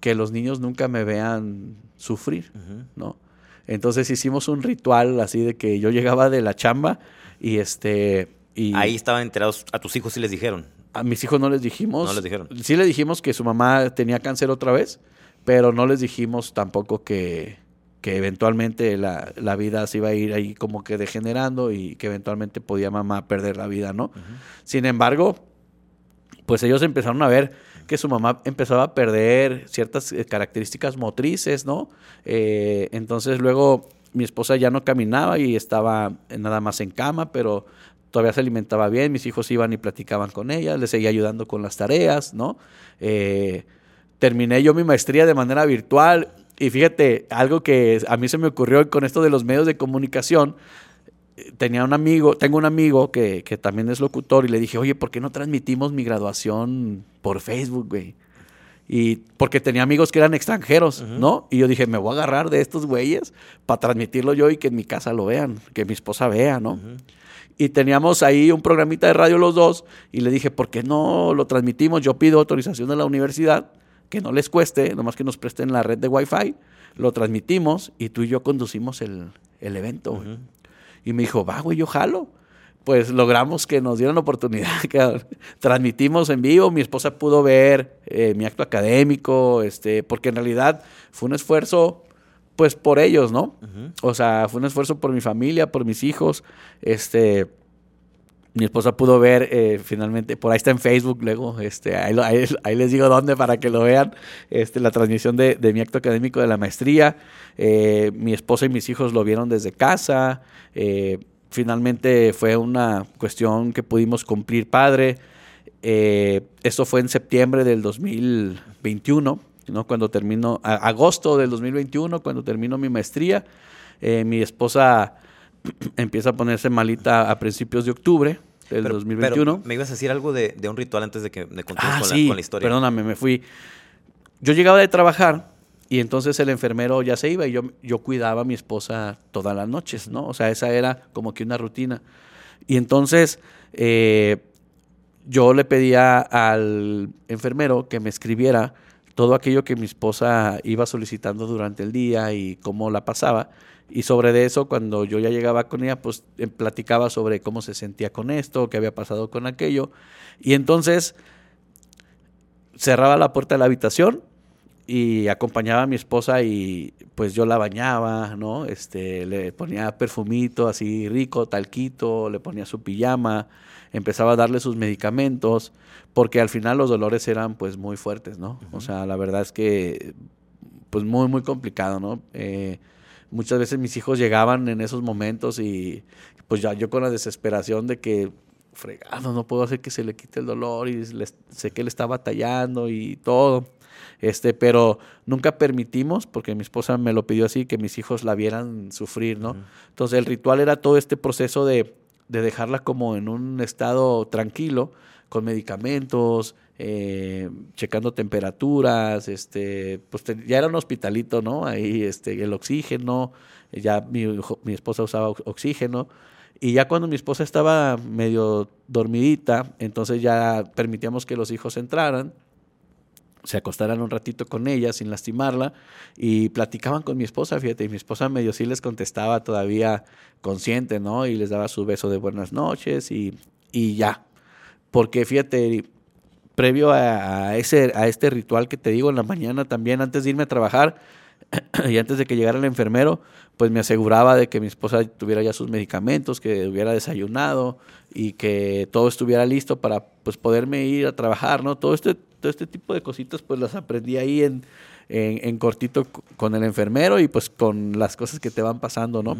B: que los niños nunca me vean sufrir, ¿no? Entonces hicimos un ritual así de que yo llegaba de la chamba y este... Y
A: Ahí estaban enterados, a tus hijos sí les dijeron.
B: A mis hijos no les dijimos.
A: No les dijeron.
B: Sí les dijimos que su mamá tenía cáncer otra vez, pero no les dijimos tampoco que, que eventualmente la, la, vida se iba a ir ahí como que degenerando y que eventualmente podía mamá perder la vida, ¿no? Sin embargo, pues ellos empezaron a ver que su mamá empezaba a perder ciertas eh, características motrices, ¿no? Eh, entonces luego mi esposa ya no caminaba y estaba nada más en cama, pero todavía se alimentaba bien, mis hijos iban y platicaban con ella, les seguía ayudando con las tareas, ¿no? Eh, terminé yo mi maestría de manera virtual y fíjate, algo que a mí se me ocurrió con esto de los medios de comunicación, tenía un amigo, tengo un amigo que, que, también es locutor y le dije, oye, ¿por qué no transmitimos mi graduación por Facebook, güey? Y porque tenía amigos que eran extranjeros, ¿no? Y yo dije, me voy a agarrar de estos güeyes para transmitirlo yo y que en mi casa lo vean, que mi esposa vea, ¿no? Y teníamos ahí un programita de radio los dos y le dije, ¿por qué no lo transmitimos? Yo pido autorización de la universidad, que no les cueste, nomás que nos presten la red de Wi-Fi, lo transmitimos y tú y yo conducimos el, el evento. Y me dijo, va, güey, yo jalo. Pues logramos que nos dieran la oportunidad, [LAUGHS] que transmitimos en vivo, mi esposa pudo ver eh, mi acto académico, este, porque en realidad fue un esfuerzo, pues por ellos, ¿no? O sea, fue un esfuerzo por mi familia, por mis hijos, este, mi esposa pudo ver eh, finalmente, por ahí está en Facebook luego, este, ahí, les digo dónde para que lo vean, este, la transmisión de, mi acto académico de la maestría. Eh, mi esposa y mis hijos lo vieron desde casa. Eh, finalmente fue una cuestión que pudimos cumplir padre. esto fue en septiembre del 2021, ¿no? cuando terminó, agosto del 2021, cuando terminó mi maestría. mi esposa empieza a ponerse malita a principios de octubre del 2021.
A: me ibas a decir algo de, un ritual antes de que me
B: ah, con, la, historia. Perdóname, me fui. Yo llegaba de trabajar y entonces el enfermero ya se iba y yo, yo cuidaba a mi esposa todas las noches, ¿no? O sea, esa era como que una rutina. Y entonces eh, yo le pedía al enfermero que me escribiera todo aquello que mi esposa iba solicitando durante el día y cómo la pasaba. Y sobre de eso, cuando yo ya llegaba con ella, pues em, platicaba sobre cómo se sentía con esto, qué había pasado con aquello. Y entonces cerraba la puerta de la habitación y acompañaba a mi esposa y pues yo la bañaba, ¿no? Este, le ponía perfumito así rico, talquito, le ponía su pijama, empezaba a darle sus medicamentos, porque al final los dolores eran pues muy fuertes, ¿no? O sea, la verdad es que pues muy, muy complicado, ¿no? Eh, muchas veces mis hijos llegaban en esos momentos y pues ya yo con la desesperación de que fregado, no puedo hacer que se le quite el dolor y sé que él está batallando y todo. Este, pero nunca permitimos, porque mi esposa me lo pidió así, que mis hijos la vieran sufrir, ¿no? Entonces el ritual era todo este proceso de, de dejarla como en un estado tranquilo, con medicamentos, eh, checando temperaturas, este, pues ya era un hospitalito, ¿no? Ahí este, el oxígeno, ya mi, mi esposa usaba oxígeno. Y ya cuando mi esposa estaba medio dormidita, entonces ya permitíamos que los hijos entraran, se acostaran un ratito con ella sin lastimarla y platicaban con mi esposa, fíjate, y mi esposa medio sí les contestaba todavía consciente, ¿no? Y les daba su beso de buenas noches y, y ya, porque fíjate, previo a, ese, a este ritual que te digo en la mañana también, antes de irme a trabajar [CLEARS THROAT] y antes de que llegara el enfermero, pues me aseguraba de que mi esposa tuviera ya sus medicamentos, que hubiera desayunado y que todo estuviera listo para pues poderme ir a trabajar, ¿no? Todo este, todo este tipo de cositas pues las aprendí ahí en, en, cortito con el enfermero y pues con las cosas que te van pasando, ¿no?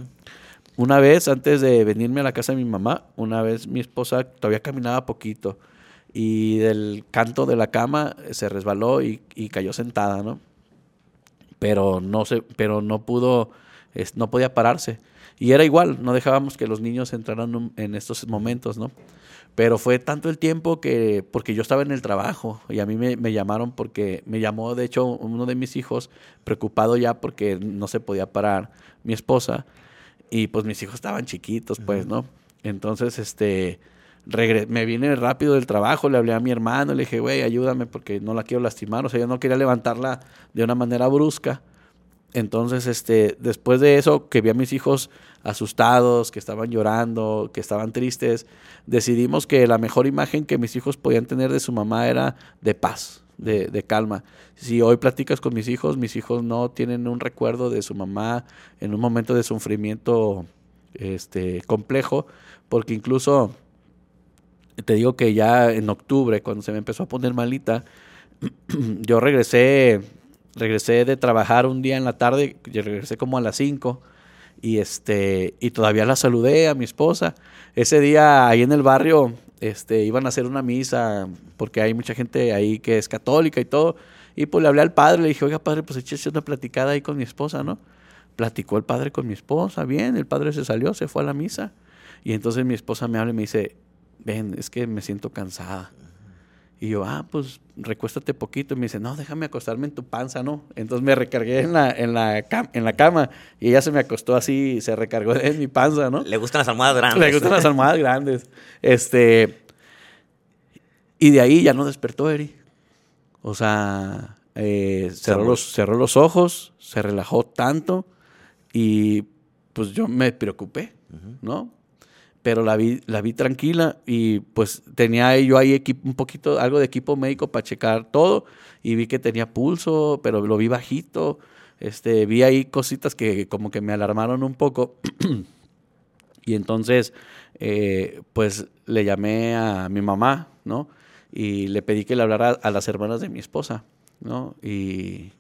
B: Una vez, antes de venirme a la casa de mi mamá, una vez mi esposa todavía caminaba poquito y del canto de la cama se resbaló y, cayó sentada, ¿no? Pero no, se, pero no pudo, no podía pararse. Y era igual, no dejábamos que los niños entraran en estos momentos, ¿no? Pero fue tanto el tiempo que, porque yo estaba en el trabajo y a mí me, me, llamaron porque me llamó, de hecho, uno de mis hijos, preocupado ya porque no se podía parar, mi esposa, y pues mis hijos estaban chiquitos, pues, ¿no? Entonces, este, me vine rápido del trabajo, le hablé a mi hermano, le dije, güey, ayúdame porque no la quiero lastimar, o sea, yo no quería levantarla de una manera brusca. Entonces, este, después de eso, que vi a mis hijos asustados, que estaban llorando, que estaban tristes, decidimos que la mejor imagen que mis hijos podían tener de su mamá era de paz, de, de, calma. Si hoy platicas con mis hijos, mis hijos no tienen un recuerdo de su mamá en un momento de sufrimiento este, complejo, porque incluso te digo que ya en octubre, cuando se me empezó a poner malita, [CLEARS THROAT] yo regresé, regresé de trabajar un día en la tarde, yo regresé como a las 5 y este y todavía la saludé a mi esposa. Ese día ahí en el barrio este iban a hacer una misa porque hay mucha gente ahí que es católica y todo y pues le hablé al padre, le dije, "Oiga, padre, pues eché una platicada ahí con mi esposa, ¿no?" Platicó el padre con mi esposa, bien, el padre se salió, se fue a la misa. Y entonces mi esposa me habla y me dice, "Ven, es que me siento cansada." Y yo, ah, pues recuéstate poquito. Y me dice, no, déjame acostarme en tu panza, ¿no? Entonces me recargué en la, en la, en la cama y ella se me acostó así, se recargó en mi panza, ¿no?
A: Le gustan las almohadas grandes.
B: Le gustan las almohadas grandes. Este, y de ahí ya no despertó Eri. O sea, eh, cerró, los, cerró los ojos, se relajó tanto y pues yo me preocupé, ¿no? Pero la vi, la vi tranquila y pues tenía yo ahí equipo, un poquito, algo de equipo médico para checar todo y vi que tenía pulso, pero lo vi bajito, este, vi ahí cositas que como que me alarmaron un poco [CLEARS THROAT] y entonces eh, pues le llamé a mi mamá, ¿no? Y le pedí que le hablara a las hermanas de mi esposa, ¿no? Y,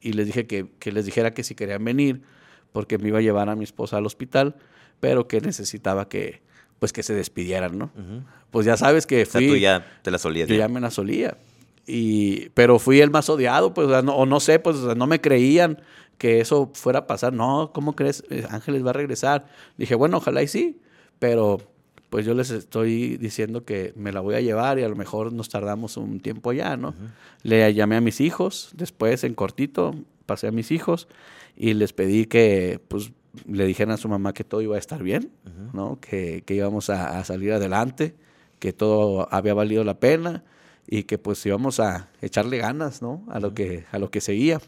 B: y les dije que, que les dijera que si querían venir porque me iba a llevar a mi esposa al hospital pero que necesitaba que, pues que se despidieran, ¿no? Pues ya sabes que fui...
A: O sea, tú ya te la solías.
B: Yo ya, me la solía. Y, pero fui el más odiado, pues, o, no, o no, sé, pues, no me creían que eso fuera a pasar. No, ¿cómo crees? Eh, Ángeles va a regresar. Dije, bueno, ojalá y sí, pero pues yo les estoy diciendo que me la voy a llevar y a lo mejor nos tardamos un tiempo ya, ¿no? Le llamé a mis hijos, después en cortito pasé a mis hijos y les pedí que, pues, le dijeron a su mamá que todo iba a estar bien, ¿no? que, que íbamos a, salir adelante, que todo había valido la pena y que pues íbamos a echarle ganas ¿no? a, lo que, a lo que seguía.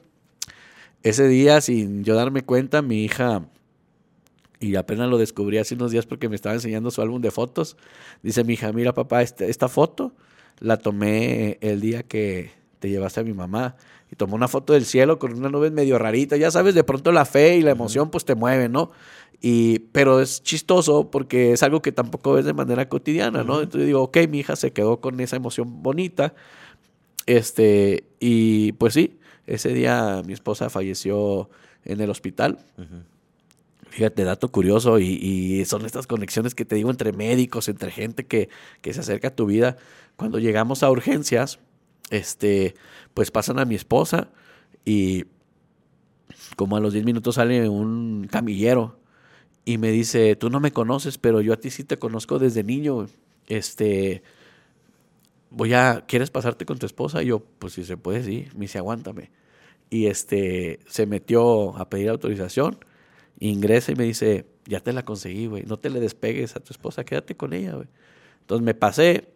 B: Ese día, sin yo darme cuenta, mi hija, y apenas lo descubrí hace unos días porque me estaba enseñando su álbum de fotos, dice mi hija, mira papá, este, esta foto la tomé el día que te llevaste a mi mamá y tomó una foto del cielo con una nube medio rarita. Ya sabes, de pronto la fe y la emoción pues te mueven, ¿no? Y, pero es chistoso porque es algo que tampoco ves de manera cotidiana, ¿no? Entonces digo, ok, mi hija se quedó con esa emoción bonita. Este, y pues sí, ese día mi esposa falleció en el hospital. Fíjate, dato curioso, y, y, son estas conexiones que te digo entre médicos, entre gente que, que se acerca a tu vida. Cuando llegamos a urgencias, este, pues pasan a mi esposa y como a los 10 minutos sale un camillero y me dice, tú no me conoces, pero yo a ti sí te conozco desde niño. Este, voy a, ¿quieres pasarte con tu esposa? Y yo, pues si se puede, sí. Me dice, aguántame. Y este, se metió a pedir autorización, ingresa y me dice, ya te la conseguí, güey. No te le despegues a tu esposa, quédate con ella, güey. Entonces me pasé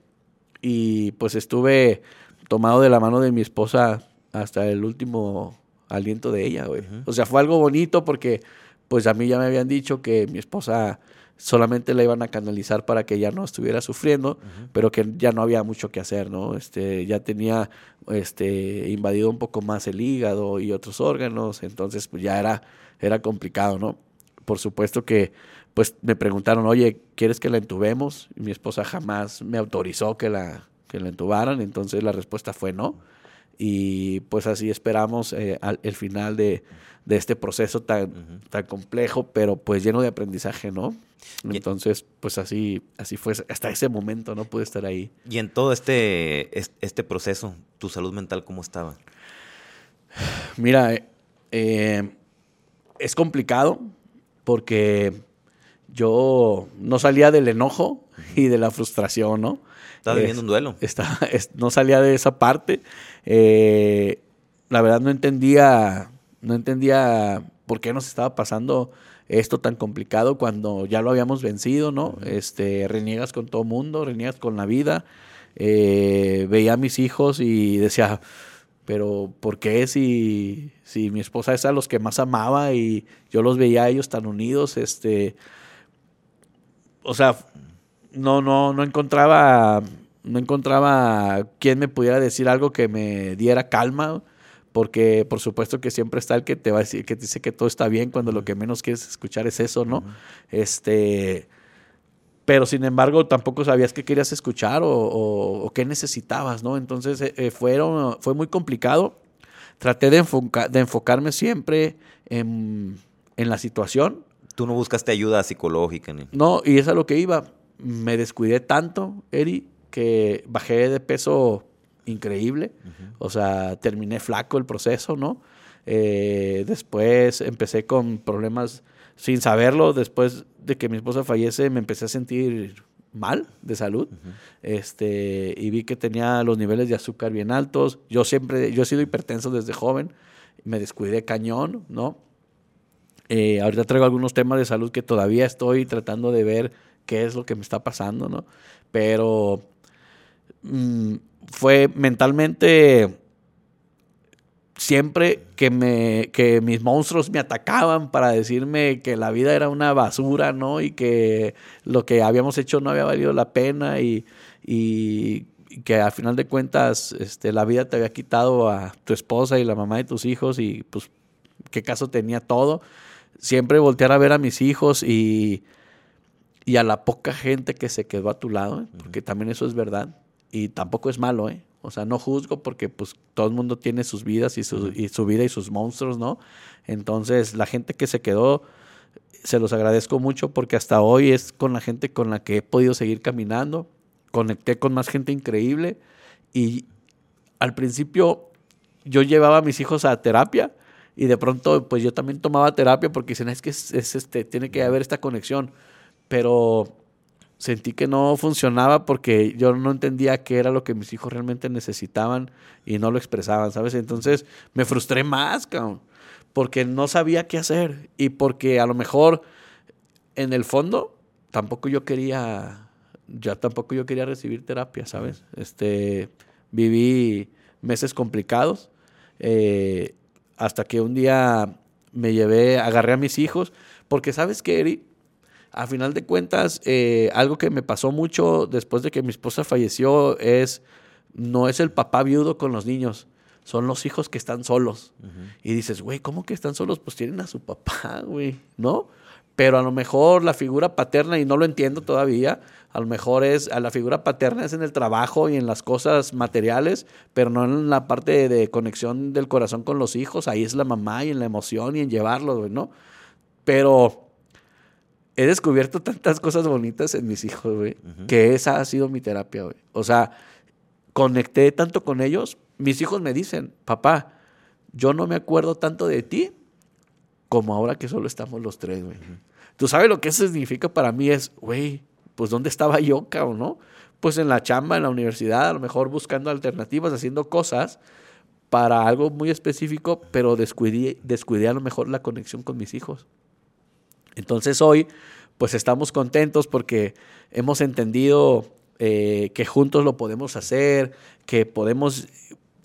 B: y pues estuve tomado de la mano de mi esposa hasta el último aliento de ella, güey. O sea, fue algo bonito porque pues a mí ya me habían dicho que mi esposa solamente la iban a canalizar para que ella no estuviera sufriendo, pero que ya no había mucho que hacer, ¿no? Este, ya tenía este invadido un poco más el hígado y otros órganos, entonces pues ya era era complicado, ¿no? Por supuesto que pues me preguntaron, "Oye, ¿quieres que la entubemos?" Y mi esposa jamás me autorizó que la que la entubaran, entonces la respuesta fue no. Y pues así esperamos eh, el final de, este proceso tan, tan complejo, pero pues lleno de aprendizaje, ¿no? Entonces, pues así, así fue, hasta ese momento, ¿no? Pude estar ahí.
A: Y en todo este, este proceso, ¿tu salud mental cómo estaba?
B: Mira, eh, es complicado porque yo no salía del enojo y de la frustración, ¿no?
A: Estaba viviendo un duelo.
B: Está, [LAUGHS] no salía de esa parte. Eh, la verdad no entendía, no entendía por qué nos estaba pasando esto tan complicado cuando ya lo habíamos vencido, ¿no? Este, reniegas con todo mundo, reniegas con la vida. Eh, veía a mis hijos y decía, pero ¿por qué si, si mi esposa es a los que más amaba y yo los veía a ellos tan unidos? Este, o sea, no, no, no encontraba No encontraba quien me pudiera decir algo que me diera calma, porque por supuesto que siempre está el que te va a decir, que te dice que todo está bien cuando lo que menos quieres escuchar es eso, ¿no? Este, pero sin embargo tampoco sabías qué querías escuchar o, qué necesitabas, ¿no? Entonces eh, eh, fueron, fue muy complicado. Traté de, de enfocarme siempre en, en, la situación.
A: Tú no buscaste ayuda psicológica. Ni...
B: No, y es a lo que iba. Me descuidé tanto, Eri, que bajé de peso increíble. O sea, terminé flaco el proceso, ¿no? Eh, después empecé con problemas sin saberlo. Después de que mi esposa fallece, me empecé a sentir mal de salud. Este, y vi que tenía los niveles de azúcar bien altos. Yo siempre, yo he sido hipertenso desde joven. Me descuidé cañón, ¿no? Eh, ahorita traigo algunos temas de salud que todavía estoy tratando de ver qué es lo que me está pasando, ¿no? Pero mm, fue mentalmente siempre que me que mis monstruos me atacaban para decirme que la vida era una basura, ¿no? Y que lo que habíamos hecho no había valido la pena y, que al final de cuentas este, la vida te había quitado a tu esposa y la mamá de tus hijos y pues qué caso tenía todo. Siempre voltear a ver a mis hijos y, y a la poca gente que se quedó a tu lado, ¿eh? porque también eso es verdad y tampoco es malo, ¿eh? O sea, no juzgo porque pues todo el mundo tiene sus vidas y su, y su vida y sus monstruos, ¿no? Entonces, la gente que se quedó, se los agradezco mucho porque hasta hoy es con la gente con la que he podido seguir caminando. Conecté con más gente increíble y al principio yo llevaba a mis hijos a terapia y de pronto pues yo también tomaba terapia porque dicen, es que es este, tiene que haber esta conexión. Pero sentí que no funcionaba porque yo no entendía qué era lo que mis hijos realmente necesitaban y no lo expresaban, ¿sabes? Entonces me frustré más, cabrón, porque no sabía qué hacer y porque a lo mejor en el fondo tampoco yo quería, ya tampoco yo quería recibir terapia, ¿sabes? Este, viví meses complicados eh, hasta que un día me llevé, agarré a mis hijos, porque sabes qué, Eri, a final de cuentas, eh, algo que me pasó mucho después de que mi esposa falleció es, no es el papá viudo con los niños, son los hijos que están solos. Y dices, güey, ¿cómo que están solos? Pues tienen a su papá, güey, ¿no? Pero a lo mejor la figura paterna, y no lo entiendo todavía, a lo mejor es, a la figura paterna es en el trabajo y en las cosas materiales, pero no en la parte de, conexión del corazón con los hijos, ahí es la mamá y en la emoción y en llevarlos, ¿no? Pero he descubierto tantas cosas bonitas en mis hijos, güey, que esa ha sido mi terapia, güey. O sea, conecté tanto con ellos. Mis hijos me dicen, papá, yo no me acuerdo tanto de ti como ahora que solo estamos los tres, güey. Tú sabes lo que eso significa para mí es, güey, pues ¿dónde estaba yo, cabrón, no? Pues en la chamba, en la universidad, a lo mejor buscando alternativas, haciendo cosas para algo muy específico, pero descuidé, descuidé a lo mejor la conexión con mis hijos. Entonces hoy, pues estamos contentos porque hemos entendido eh, que juntos lo podemos hacer, que podemos,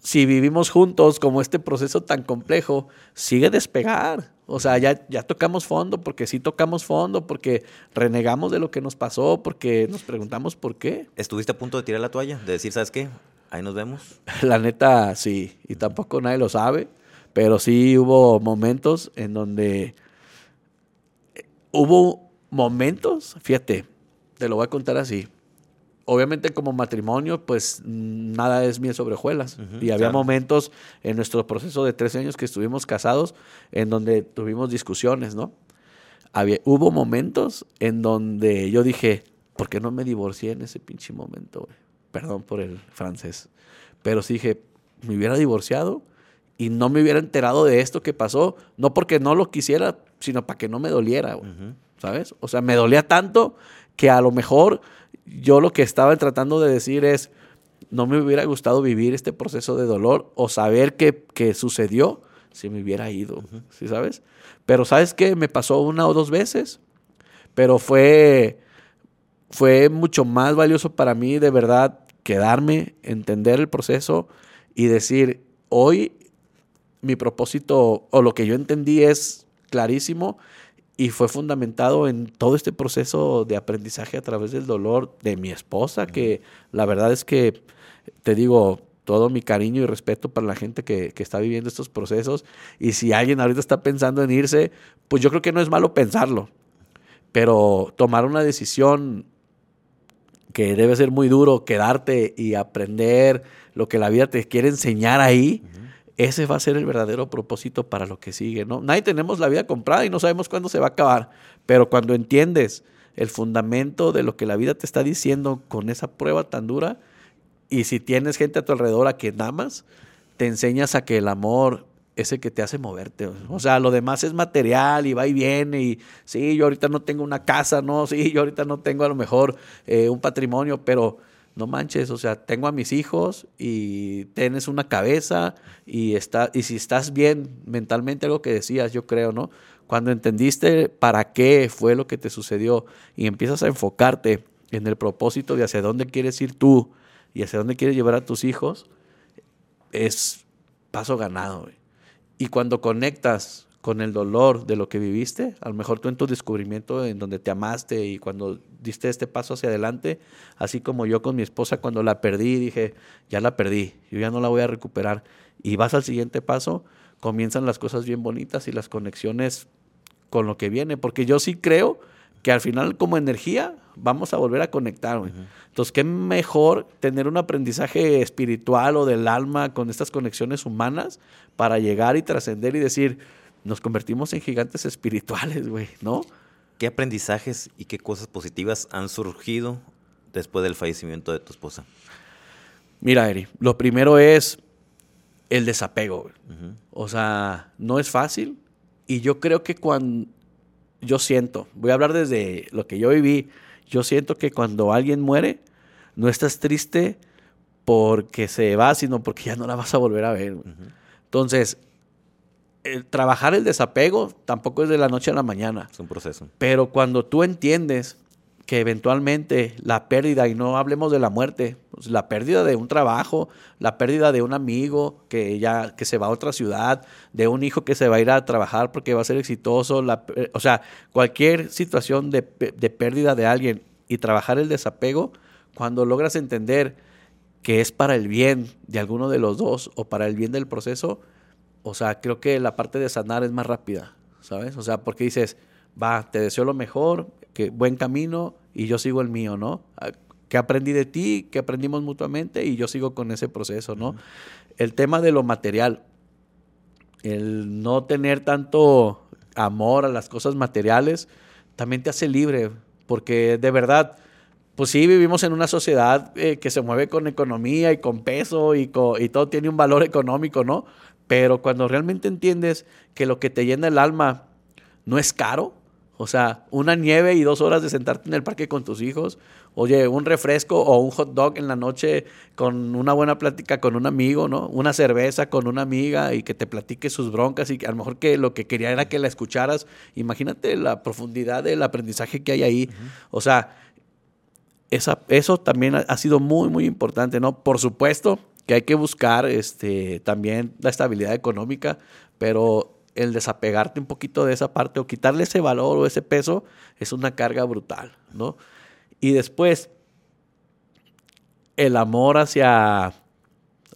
B: si vivimos juntos como este proceso tan complejo, sigue despegar. O sea, ya, ya tocamos fondo, porque sí tocamos fondo, porque renegamos de lo que nos pasó, porque nos preguntamos por qué.
A: ¿Estuviste a punto de tirar la toalla? De decir, ¿sabes qué? Ahí nos vemos. [LAUGHS]
B: La neta, sí. Y tampoco nadie lo sabe. Pero sí hubo momentos en donde hubo momentos, fíjate, te lo voy a contar así. Obviamente como matrimonio, pues nada es miel sobre hojuelas. y había momentos en nuestro proceso de 13 años que estuvimos casados en donde tuvimos discusiones, ¿no? Había, hubo momentos en donde yo dije, ¿por qué no me divorcié en ese pinche momento? Perdón por el francés. Pero sí dije, me hubiera divorciado y no me hubiera enterado de esto que pasó, no porque no lo quisiera, sino para que no me doliera, ¿sabes? O sea, me dolía tanto que a lo mejor yo lo que estaba tratando de decir es, no me hubiera gustado vivir este proceso de dolor o saber que, sucedió si me hubiera ido, ¿sí sabes? Pero ¿sabes qué? Me pasó una o dos veces, pero fue, fue mucho más valioso para mí de verdad quedarme, entender el proceso y decir, hoy mi propósito o lo que yo entendí es clarísimo y fue fundamentado en todo este proceso de aprendizaje a través del dolor de mi esposa, que la verdad es que, te digo, todo mi cariño y respeto para la gente que, que, está viviendo estos procesos. Y si alguien ahorita está pensando en irse, pues yo creo que no es malo pensarlo. Pero tomar una decisión que debe ser muy duro, quedarte y aprender lo que la vida te quiere enseñar ahí, ese va a ser el verdadero propósito para lo que sigue, ¿no? Nadie tenemos la vida comprada y no sabemos cuándo se va a acabar, pero cuando entiendes el fundamento de lo que la vida te está diciendo con esa prueba tan dura, y si tienes gente a tu alrededor a quien amas, te enseñas a que el amor es el que te hace moverte. O sea, lo demás es material y va y viene. Y sí, yo ahorita no tengo una casa, no, sí, yo ahorita no tengo a lo mejor eh, un patrimonio, pero no manches, o sea, tengo a mis hijos y tienes una cabeza y, está, y si estás bien mentalmente, algo que decías, yo creo, ¿no? Cuando entendiste para qué fue lo que te sucedió y empiezas a enfocarte en el propósito de hacia dónde quieres ir tú y hacia dónde quieres llevar a tus hijos, es paso ganado. Y cuando conectas con el dolor de lo que viviste, a lo mejor tú en tu descubrimiento en donde te amaste y cuando diste este paso hacia adelante, así como yo con mi esposa cuando la perdí, dije, ya la perdí, yo ya no la voy a recuperar. Y vas al siguiente paso, comienzan las cosas bien bonitas y las conexiones con lo que viene, porque yo sí creo que al final como energía vamos a volver a conectar. Entonces, qué mejor tener un aprendizaje espiritual o del alma con estas conexiones humanas para llegar y trascender y decir, nos convertimos en gigantes espirituales, güey, ¿no?
A: ¿Qué aprendizajes y qué cosas positivas han surgido después del fallecimiento de tu esposa?
B: Mira, Eri, lo primero es el desapego. O sea, no es fácil. Y yo creo que cuando, yo siento, voy a hablar desde lo que yo viví, yo siento que cuando alguien muere, no estás triste porque se va, sino porque ya no la vas a volver a ver. Entonces, trabajar el desapego tampoco es de la noche a la mañana.
A: Es un proceso.
B: Pero cuando tú entiendes que eventualmente la pérdida, y no hablemos de la muerte, pues, la pérdida de un trabajo, la pérdida de un amigo que ya que se va a otra ciudad, de un hijo que se va a ir a trabajar porque va a ser exitoso, la, o sea, cualquier situación de, de pérdida de alguien y trabajar el desapego, cuando logras entender que es para el bien de alguno de los dos o para el bien del proceso, o sea, creo que la parte de sanar es más rápida, ¿sabes? O sea, porque dices, va, te deseo lo mejor, que buen camino y yo sigo el mío, ¿no? Ah, que aprendí de ti, que aprendimos mutuamente y yo sigo con ese proceso, ¿no? El tema de lo material, el no tener tanto amor a las cosas materiales, también te hace libre, porque de verdad, pues sí, vivimos en una sociedad eh, que se mueve con economía y con peso y, y todo tiene un valor económico, ¿no? Pero cuando realmente entiendes que lo que te llena el alma no es caro, o sea, una nieve y dos horas de sentarte en el parque con tus hijos, oye, un refresco o un hot dog en la noche con una buena plática con un amigo, ¿no? Una cerveza con una amiga y que te platique sus broncas y que a lo mejor que lo que quería era que la escucharas. Imagínate la profundidad del aprendizaje que hay ahí. O sea, esa, eso también ha sido muy, muy importante, ¿no? Por supuesto, que hay que buscar este, también la estabilidad económica, pero el desapegarte un poquito de esa parte o quitarle ese valor o ese peso es una carga brutal, ¿no? Y después, el amor hacia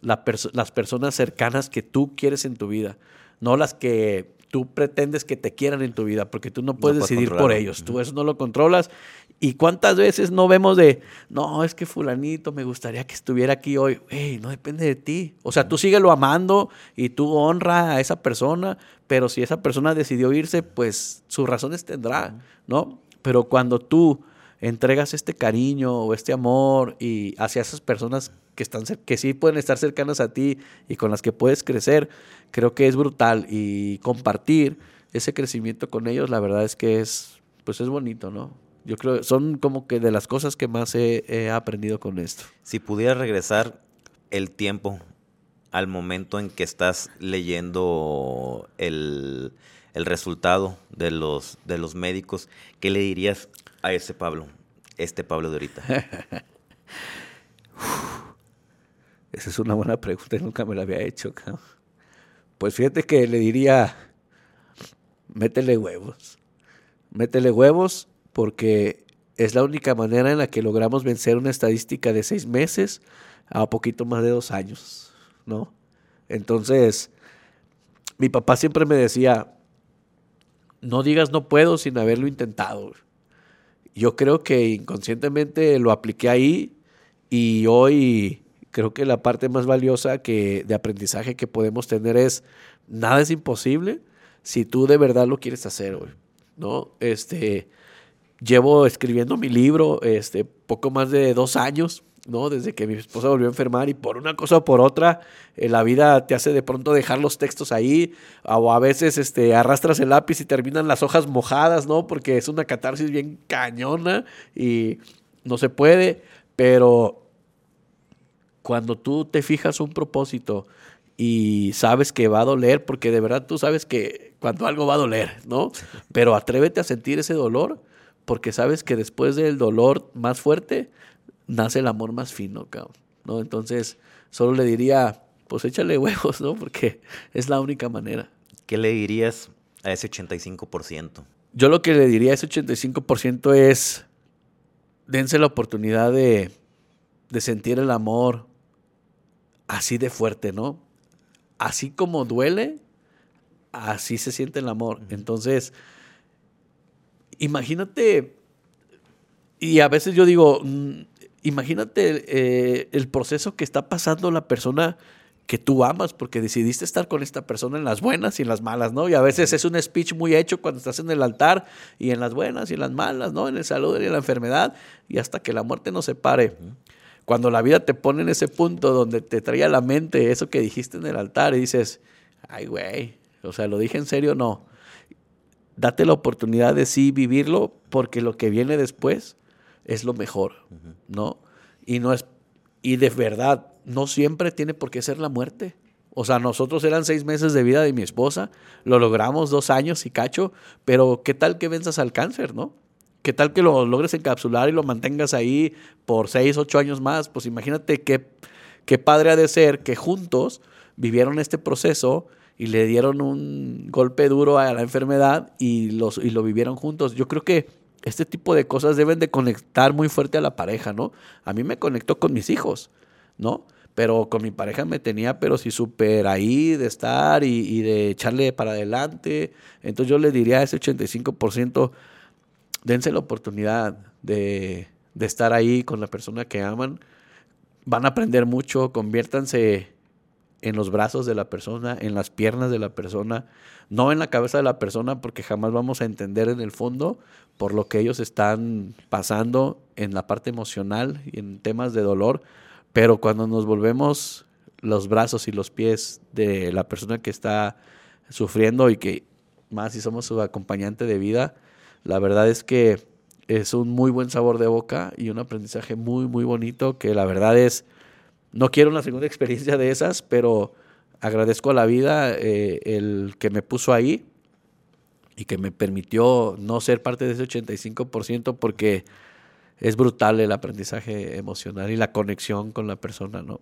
B: las personas cercanas que tú quieres en tu vida, no las que tú pretendes que te quieran en tu vida, porque tú no puedes, decidir por ellos, tú eso no lo controlas. ¿Y cuántas veces no vemos de, no, es que fulanito me gustaría que estuviera aquí hoy? Hey, no depende de ti. O sea, tú síguelo amando y tú honra a esa persona, pero si esa persona decidió irse, pues sus razones tendrá, ¿no? Pero cuando tú entregas este cariño o este amor y hacia esas personas que, están, que sí pueden estar cercanas a ti y con las que puedes crecer, creo que es brutal y compartir ese crecimiento con ellos, la verdad es que es, pues es bonito, ¿no? Yo creo que son como que de las cosas que más he, aprendido con esto.
A: Si pudiera regresar el tiempo al momento en que estás leyendo el, el resultado de los, de los médicos, ¿qué le dirías a ese Pablo, este Pablo de ahorita? [LAUGHS]
B: Esa es una buena pregunta, nunca me la había hecho. Pues fíjate que le diría, métele huevos. métele huevos porque es la única manera en la que logramos vencer una estadística de seis meses a poquito más de dos años, ¿no? Entonces, mi papá siempre me decía, no digas no puedo sin haberlo intentado. Yo creo que inconscientemente lo apliqué ahí y hoy creo que la parte más valiosa que, de aprendizaje que podemos tener es, nada es imposible si tú de verdad lo quieres hacer, ¿no? Este, llevo escribiendo mi libro este, poco más de dos años, ¿no? Desde que mi esposa volvió a enfermar y por una cosa o por otra, eh, la vida te hace de pronto dejar los textos ahí, o a veces este, arrastras el lápiz y terminan las hojas mojadas, ¿no? Porque es una catarsis bien cañona y no se puede, pero cuando tú te fijas un propósito y sabes que va a doler, porque de verdad tú sabes que cuando algo va a doler, ¿no? Pero atrévete a sentir ese dolor porque sabes que después del dolor más fuerte nace el amor más fino, cabrón, ¿no? Entonces, solo le diría, pues échale [LAUGHS] huevos, ¿no? Porque es la única manera.
A: ¿Qué le dirías a ese 85%?
B: Yo lo que le diría a ese 85% es, dense la oportunidad de, de sentir el amor así de fuerte, ¿no? Así como duele, así se siente el amor. Entonces, imagínate, y a veces yo digo, mm, imagínate eh, el proceso que está pasando la persona que tú amas porque decidiste estar con esta persona en las buenas y en las malas, ¿no? Y a veces es un speech muy hecho cuando estás en el altar y en las buenas y en las malas, ¿no? En el salud y en la enfermedad y hasta que la muerte nos separe. Cuando la vida te pone en ese punto donde te trae a la mente eso que dijiste en el altar y dices, ay, güey, o sea, ¿lo dije en serio? No date la oportunidad de sí vivirlo porque lo que viene después es lo mejor, ¿no? Y no es y de verdad no siempre tiene por qué ser la muerte. O sea, nosotros eran seis meses de vida de mi esposa, lo logramos dos años y cacho, pero ¿qué tal que venzas al cáncer, no? ¿Qué tal que lo logres encapsular y lo mantengas ahí por seis, ocho años más? Pues imagínate qué, qué padre ha de ser que juntos vivieron este proceso y le dieron un golpe duro a la enfermedad y, los, y lo vivieron juntos. Yo creo que este tipo de cosas deben de conectar muy fuerte a la pareja, ¿no? A mí me conectó con mis hijos, ¿no? Pero con mi pareja me tenía, pero sí súper ahí de estar y, de echarle para adelante. Entonces yo le diría a ese 85%, dense la oportunidad de, de estar ahí con la persona que aman. Van a aprender mucho, conviértanse en los brazos de la persona, en las piernas de la persona, no en la cabeza de la persona, porque jamás vamos a entender en el fondo por lo que ellos están pasando en la parte emocional y en temas de dolor, pero cuando nos volvemos los brazos y los pies de la persona que está sufriendo y que más si somos su acompañante de vida, la verdad es que es un muy buen sabor de boca y un aprendizaje muy, muy bonito que la verdad es no quiero una segunda experiencia de esas, pero agradezco a la vida eh, el que me puso ahí y que me permitió no ser parte de ese 85% porque es brutal el aprendizaje emocional y la conexión con la persona, ¿no?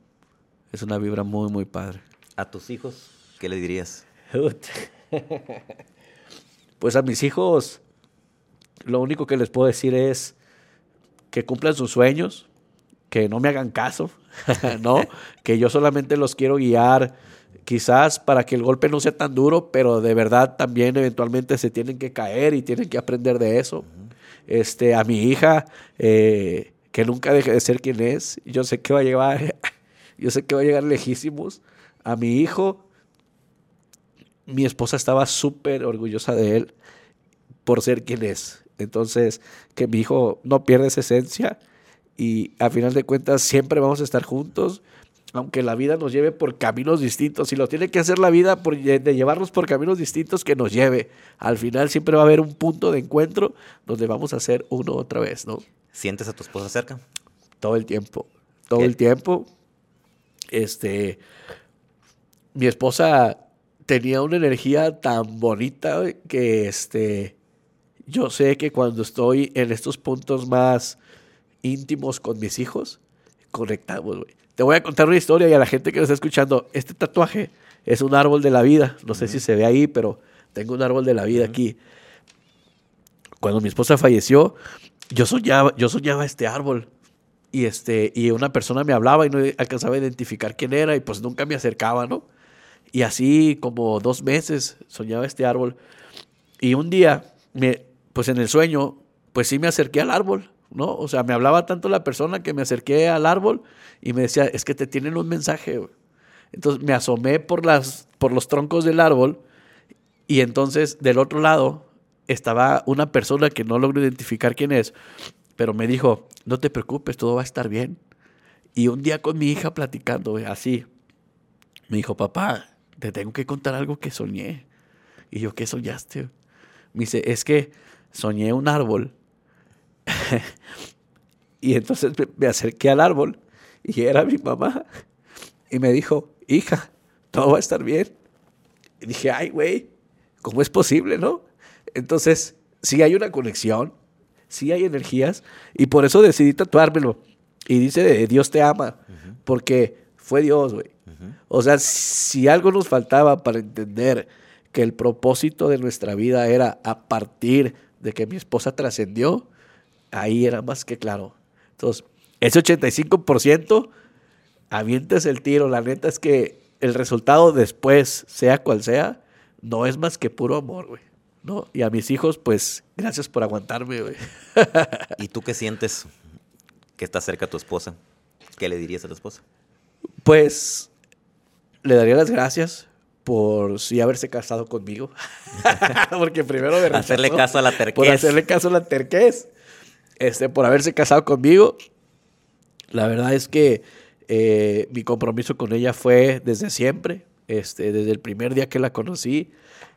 B: Es una vibra muy, muy padre.
A: ¿A tus hijos qué le dirías?
B: pues a mis hijos lo único que les puedo decir es que cumplan sus sueños, que no me hagan caso, [LAUGHS] ¿no? que yo solamente los quiero guiar quizás para que el golpe no sea tan duro, pero de verdad también eventualmente se tienen que caer y tienen que aprender de eso. Este, a mi hija, eh, que nunca deje de ser quien es, yo sé que va a llevar, [LAUGHS] yo sé que va a llegar lejísimos. A mi hijo, mi esposa estaba súper orgullosa de él por ser quien es. Entonces, que mi hijo no pierda esa esencia y a final de cuentas siempre vamos a estar juntos, aunque la vida nos lleve por caminos distintos. Si lo tiene que hacer la vida por, de llevarnos por caminos distintos, que nos lleve. Al final siempre va a haber un punto de encuentro donde vamos a hacer uno otra vez, ¿no?
A: ¿Sientes a tu esposa cerca?
B: Todo el tiempo, todo el tiempo. Este, mi esposa tenía una energía tan bonita que este, yo sé que cuando estoy en estos puntos más íntimos con mis hijos, conectamos, güey. Te voy a contar una historia y a la gente que nos está escuchando, este tatuaje es un árbol de la vida. No sé si se ve ahí, pero tengo un árbol de la vida aquí. cuando mi esposa falleció, yo soñaba, yo soñaba este árbol. Y, este, y una persona me hablaba y no alcanzaba a identificar quién era y pues nunca me acercaba, ¿no? Y así como dos meses soñaba este árbol. Y un día, me, pues en el sueño, pues sí me acerqué al árbol, ¿no? O sea, me hablaba tanto la persona que me acerqué al árbol y me decía, es que te tienen un mensaje. Entonces me asomé por, las, por los troncos del árbol y entonces del otro lado estaba una persona que no logro identificar quién es, pero me dijo, no te preocupes, todo va a estar bien. Y un día con mi hija platicando, así, me dijo, papá, te tengo que contar algo que soñé. Y yo, ¿qué soñaste? Me dice, es que soñé un árbol. [LAUGHS] y entonces me acerqué al árbol y era mi mamá. Y me dijo, hija, todo va a estar bien. Y dije, ay, güey, ¿cómo es posible, no? Entonces, sí hay una conexión, sí hay energías, y por eso decidí tatuármelo. Y dice, Dios te ama, porque fue Dios, güey. O sea, si algo nos faltaba para entender que el propósito de nuestra vida era a partir de que mi esposa trascendió, ahí era más que claro. Entonces, ese 85%, avientes el tiro. La neta es que el resultado después, sea cual sea, no es más que puro amor, güey. ¿no? Y a mis hijos, pues, gracias por aguantarme, güey. [LAUGHS]
A: ¿Y tú qué sientes que está cerca a tu esposa? ¿Qué le dirías a tu esposa?
B: Pues, le daría las gracias por sí haberse casado conmigo. [LAUGHS] Porque primero me
A: Hacerle caso a la terquez.
B: Por hacerle caso a la terquez. Este, por haberse casado conmigo. La verdad es que eh, mi compromiso con ella fue desde siempre. Este, desde el primer día que la conocí.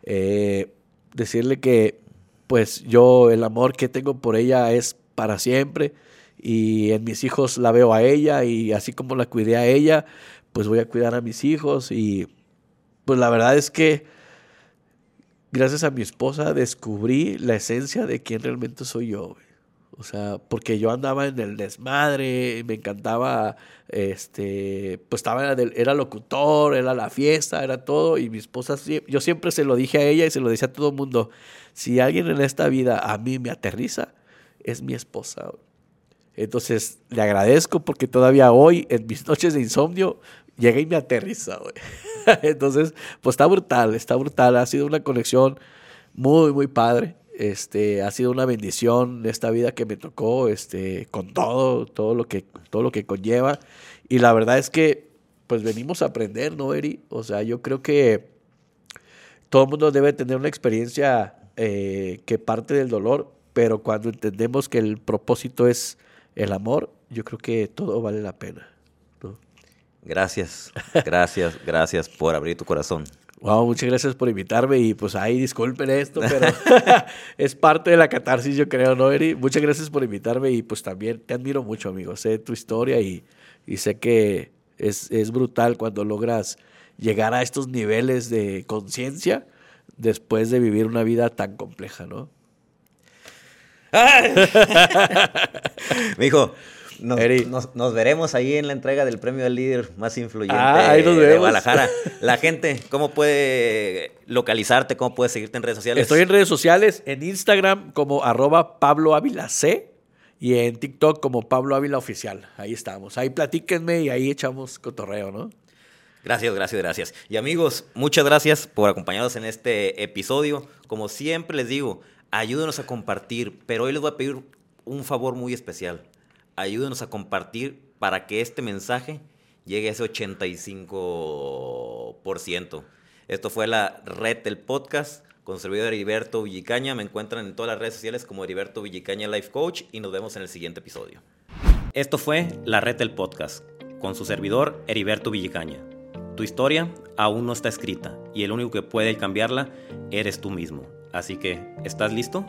B: Eh, decirle que pues yo el amor que tengo por ella es para siempre y en mis hijos la veo a ella y así como la cuidé a ella, pues voy a cuidar a mis hijos y pues la verdad es que gracias a mi esposa descubrí la esencia de quién realmente soy yo. O sea, porque yo andaba en el desmadre, me encantaba, este, pues estaba, era locutor, era la fiesta, era todo, y mi esposa, yo siempre se lo dije a ella y se lo decía a todo el mundo, si alguien en esta vida a mí me aterriza, es mi esposa. Entonces, le agradezco porque todavía hoy, en mis noches de insomnio, llega y me aterriza, [LAUGHS] Entonces, pues está brutal, está brutal, ha sido una conexión muy, muy padre. Este, ha sido una bendición esta vida que me tocó, este, con todo, todo lo que, todo lo que conlleva. Y la verdad es que, pues venimos a aprender, ¿no, Eri? O sea, yo creo que todo el mundo debe tener una experiencia eh, que parte del dolor, pero cuando entendemos que el propósito es el amor, yo creo que todo vale la pena.
A: Gracias, gracias, gracias por abrir tu corazón.
B: Wow, muchas gracias por invitarme y pues ahí disculpen esto, pero [LAUGHS] [LAUGHS] es parte de la catarsis, yo creo, ¿no, Eri? Muchas gracias por invitarme y pues también te admiro mucho, amigo. Sé tu historia y, sé que es, es, brutal cuando logras llegar a estos niveles de conciencia después de vivir una vida tan compleja, ¿no? [LAUGHS]
A: Me dijo, nos, veremos ahí en la entrega del premio al líder más influyente
B: ah, de
A: Guadalajara. [LAUGHS] La gente, ¿cómo puede localizarte? ¿Cómo puede seguirte en redes sociales?
B: Estoy en redes sociales, en Instagram como arroba Pablo Ávila C y en TikTok como Pablo Ávila Oficial. Ahí estamos. Ahí platíquenme y ahí echamos cotorreo, ¿no?
A: Gracias, gracias, gracias. Y amigos, muchas gracias por acompañarnos en este episodio. Como siempre les digo, ayúdenos a compartir, pero hoy les voy a pedir un favor muy especial ayúdenos a compartir para que este mensaje llegue a ese 85%. Esto fue la red del podcast con servidor Heriberto Villicaña. Me encuentran en todas las redes sociales como Heriberto Villicaña Life Coach y nos vemos en el siguiente episodio. Esto fue la red del podcast con su servidor Heriberto Villicaña. Tu historia aún no está escrita y el único que puede cambiarla eres tú mismo. Así que, ¿estás listo?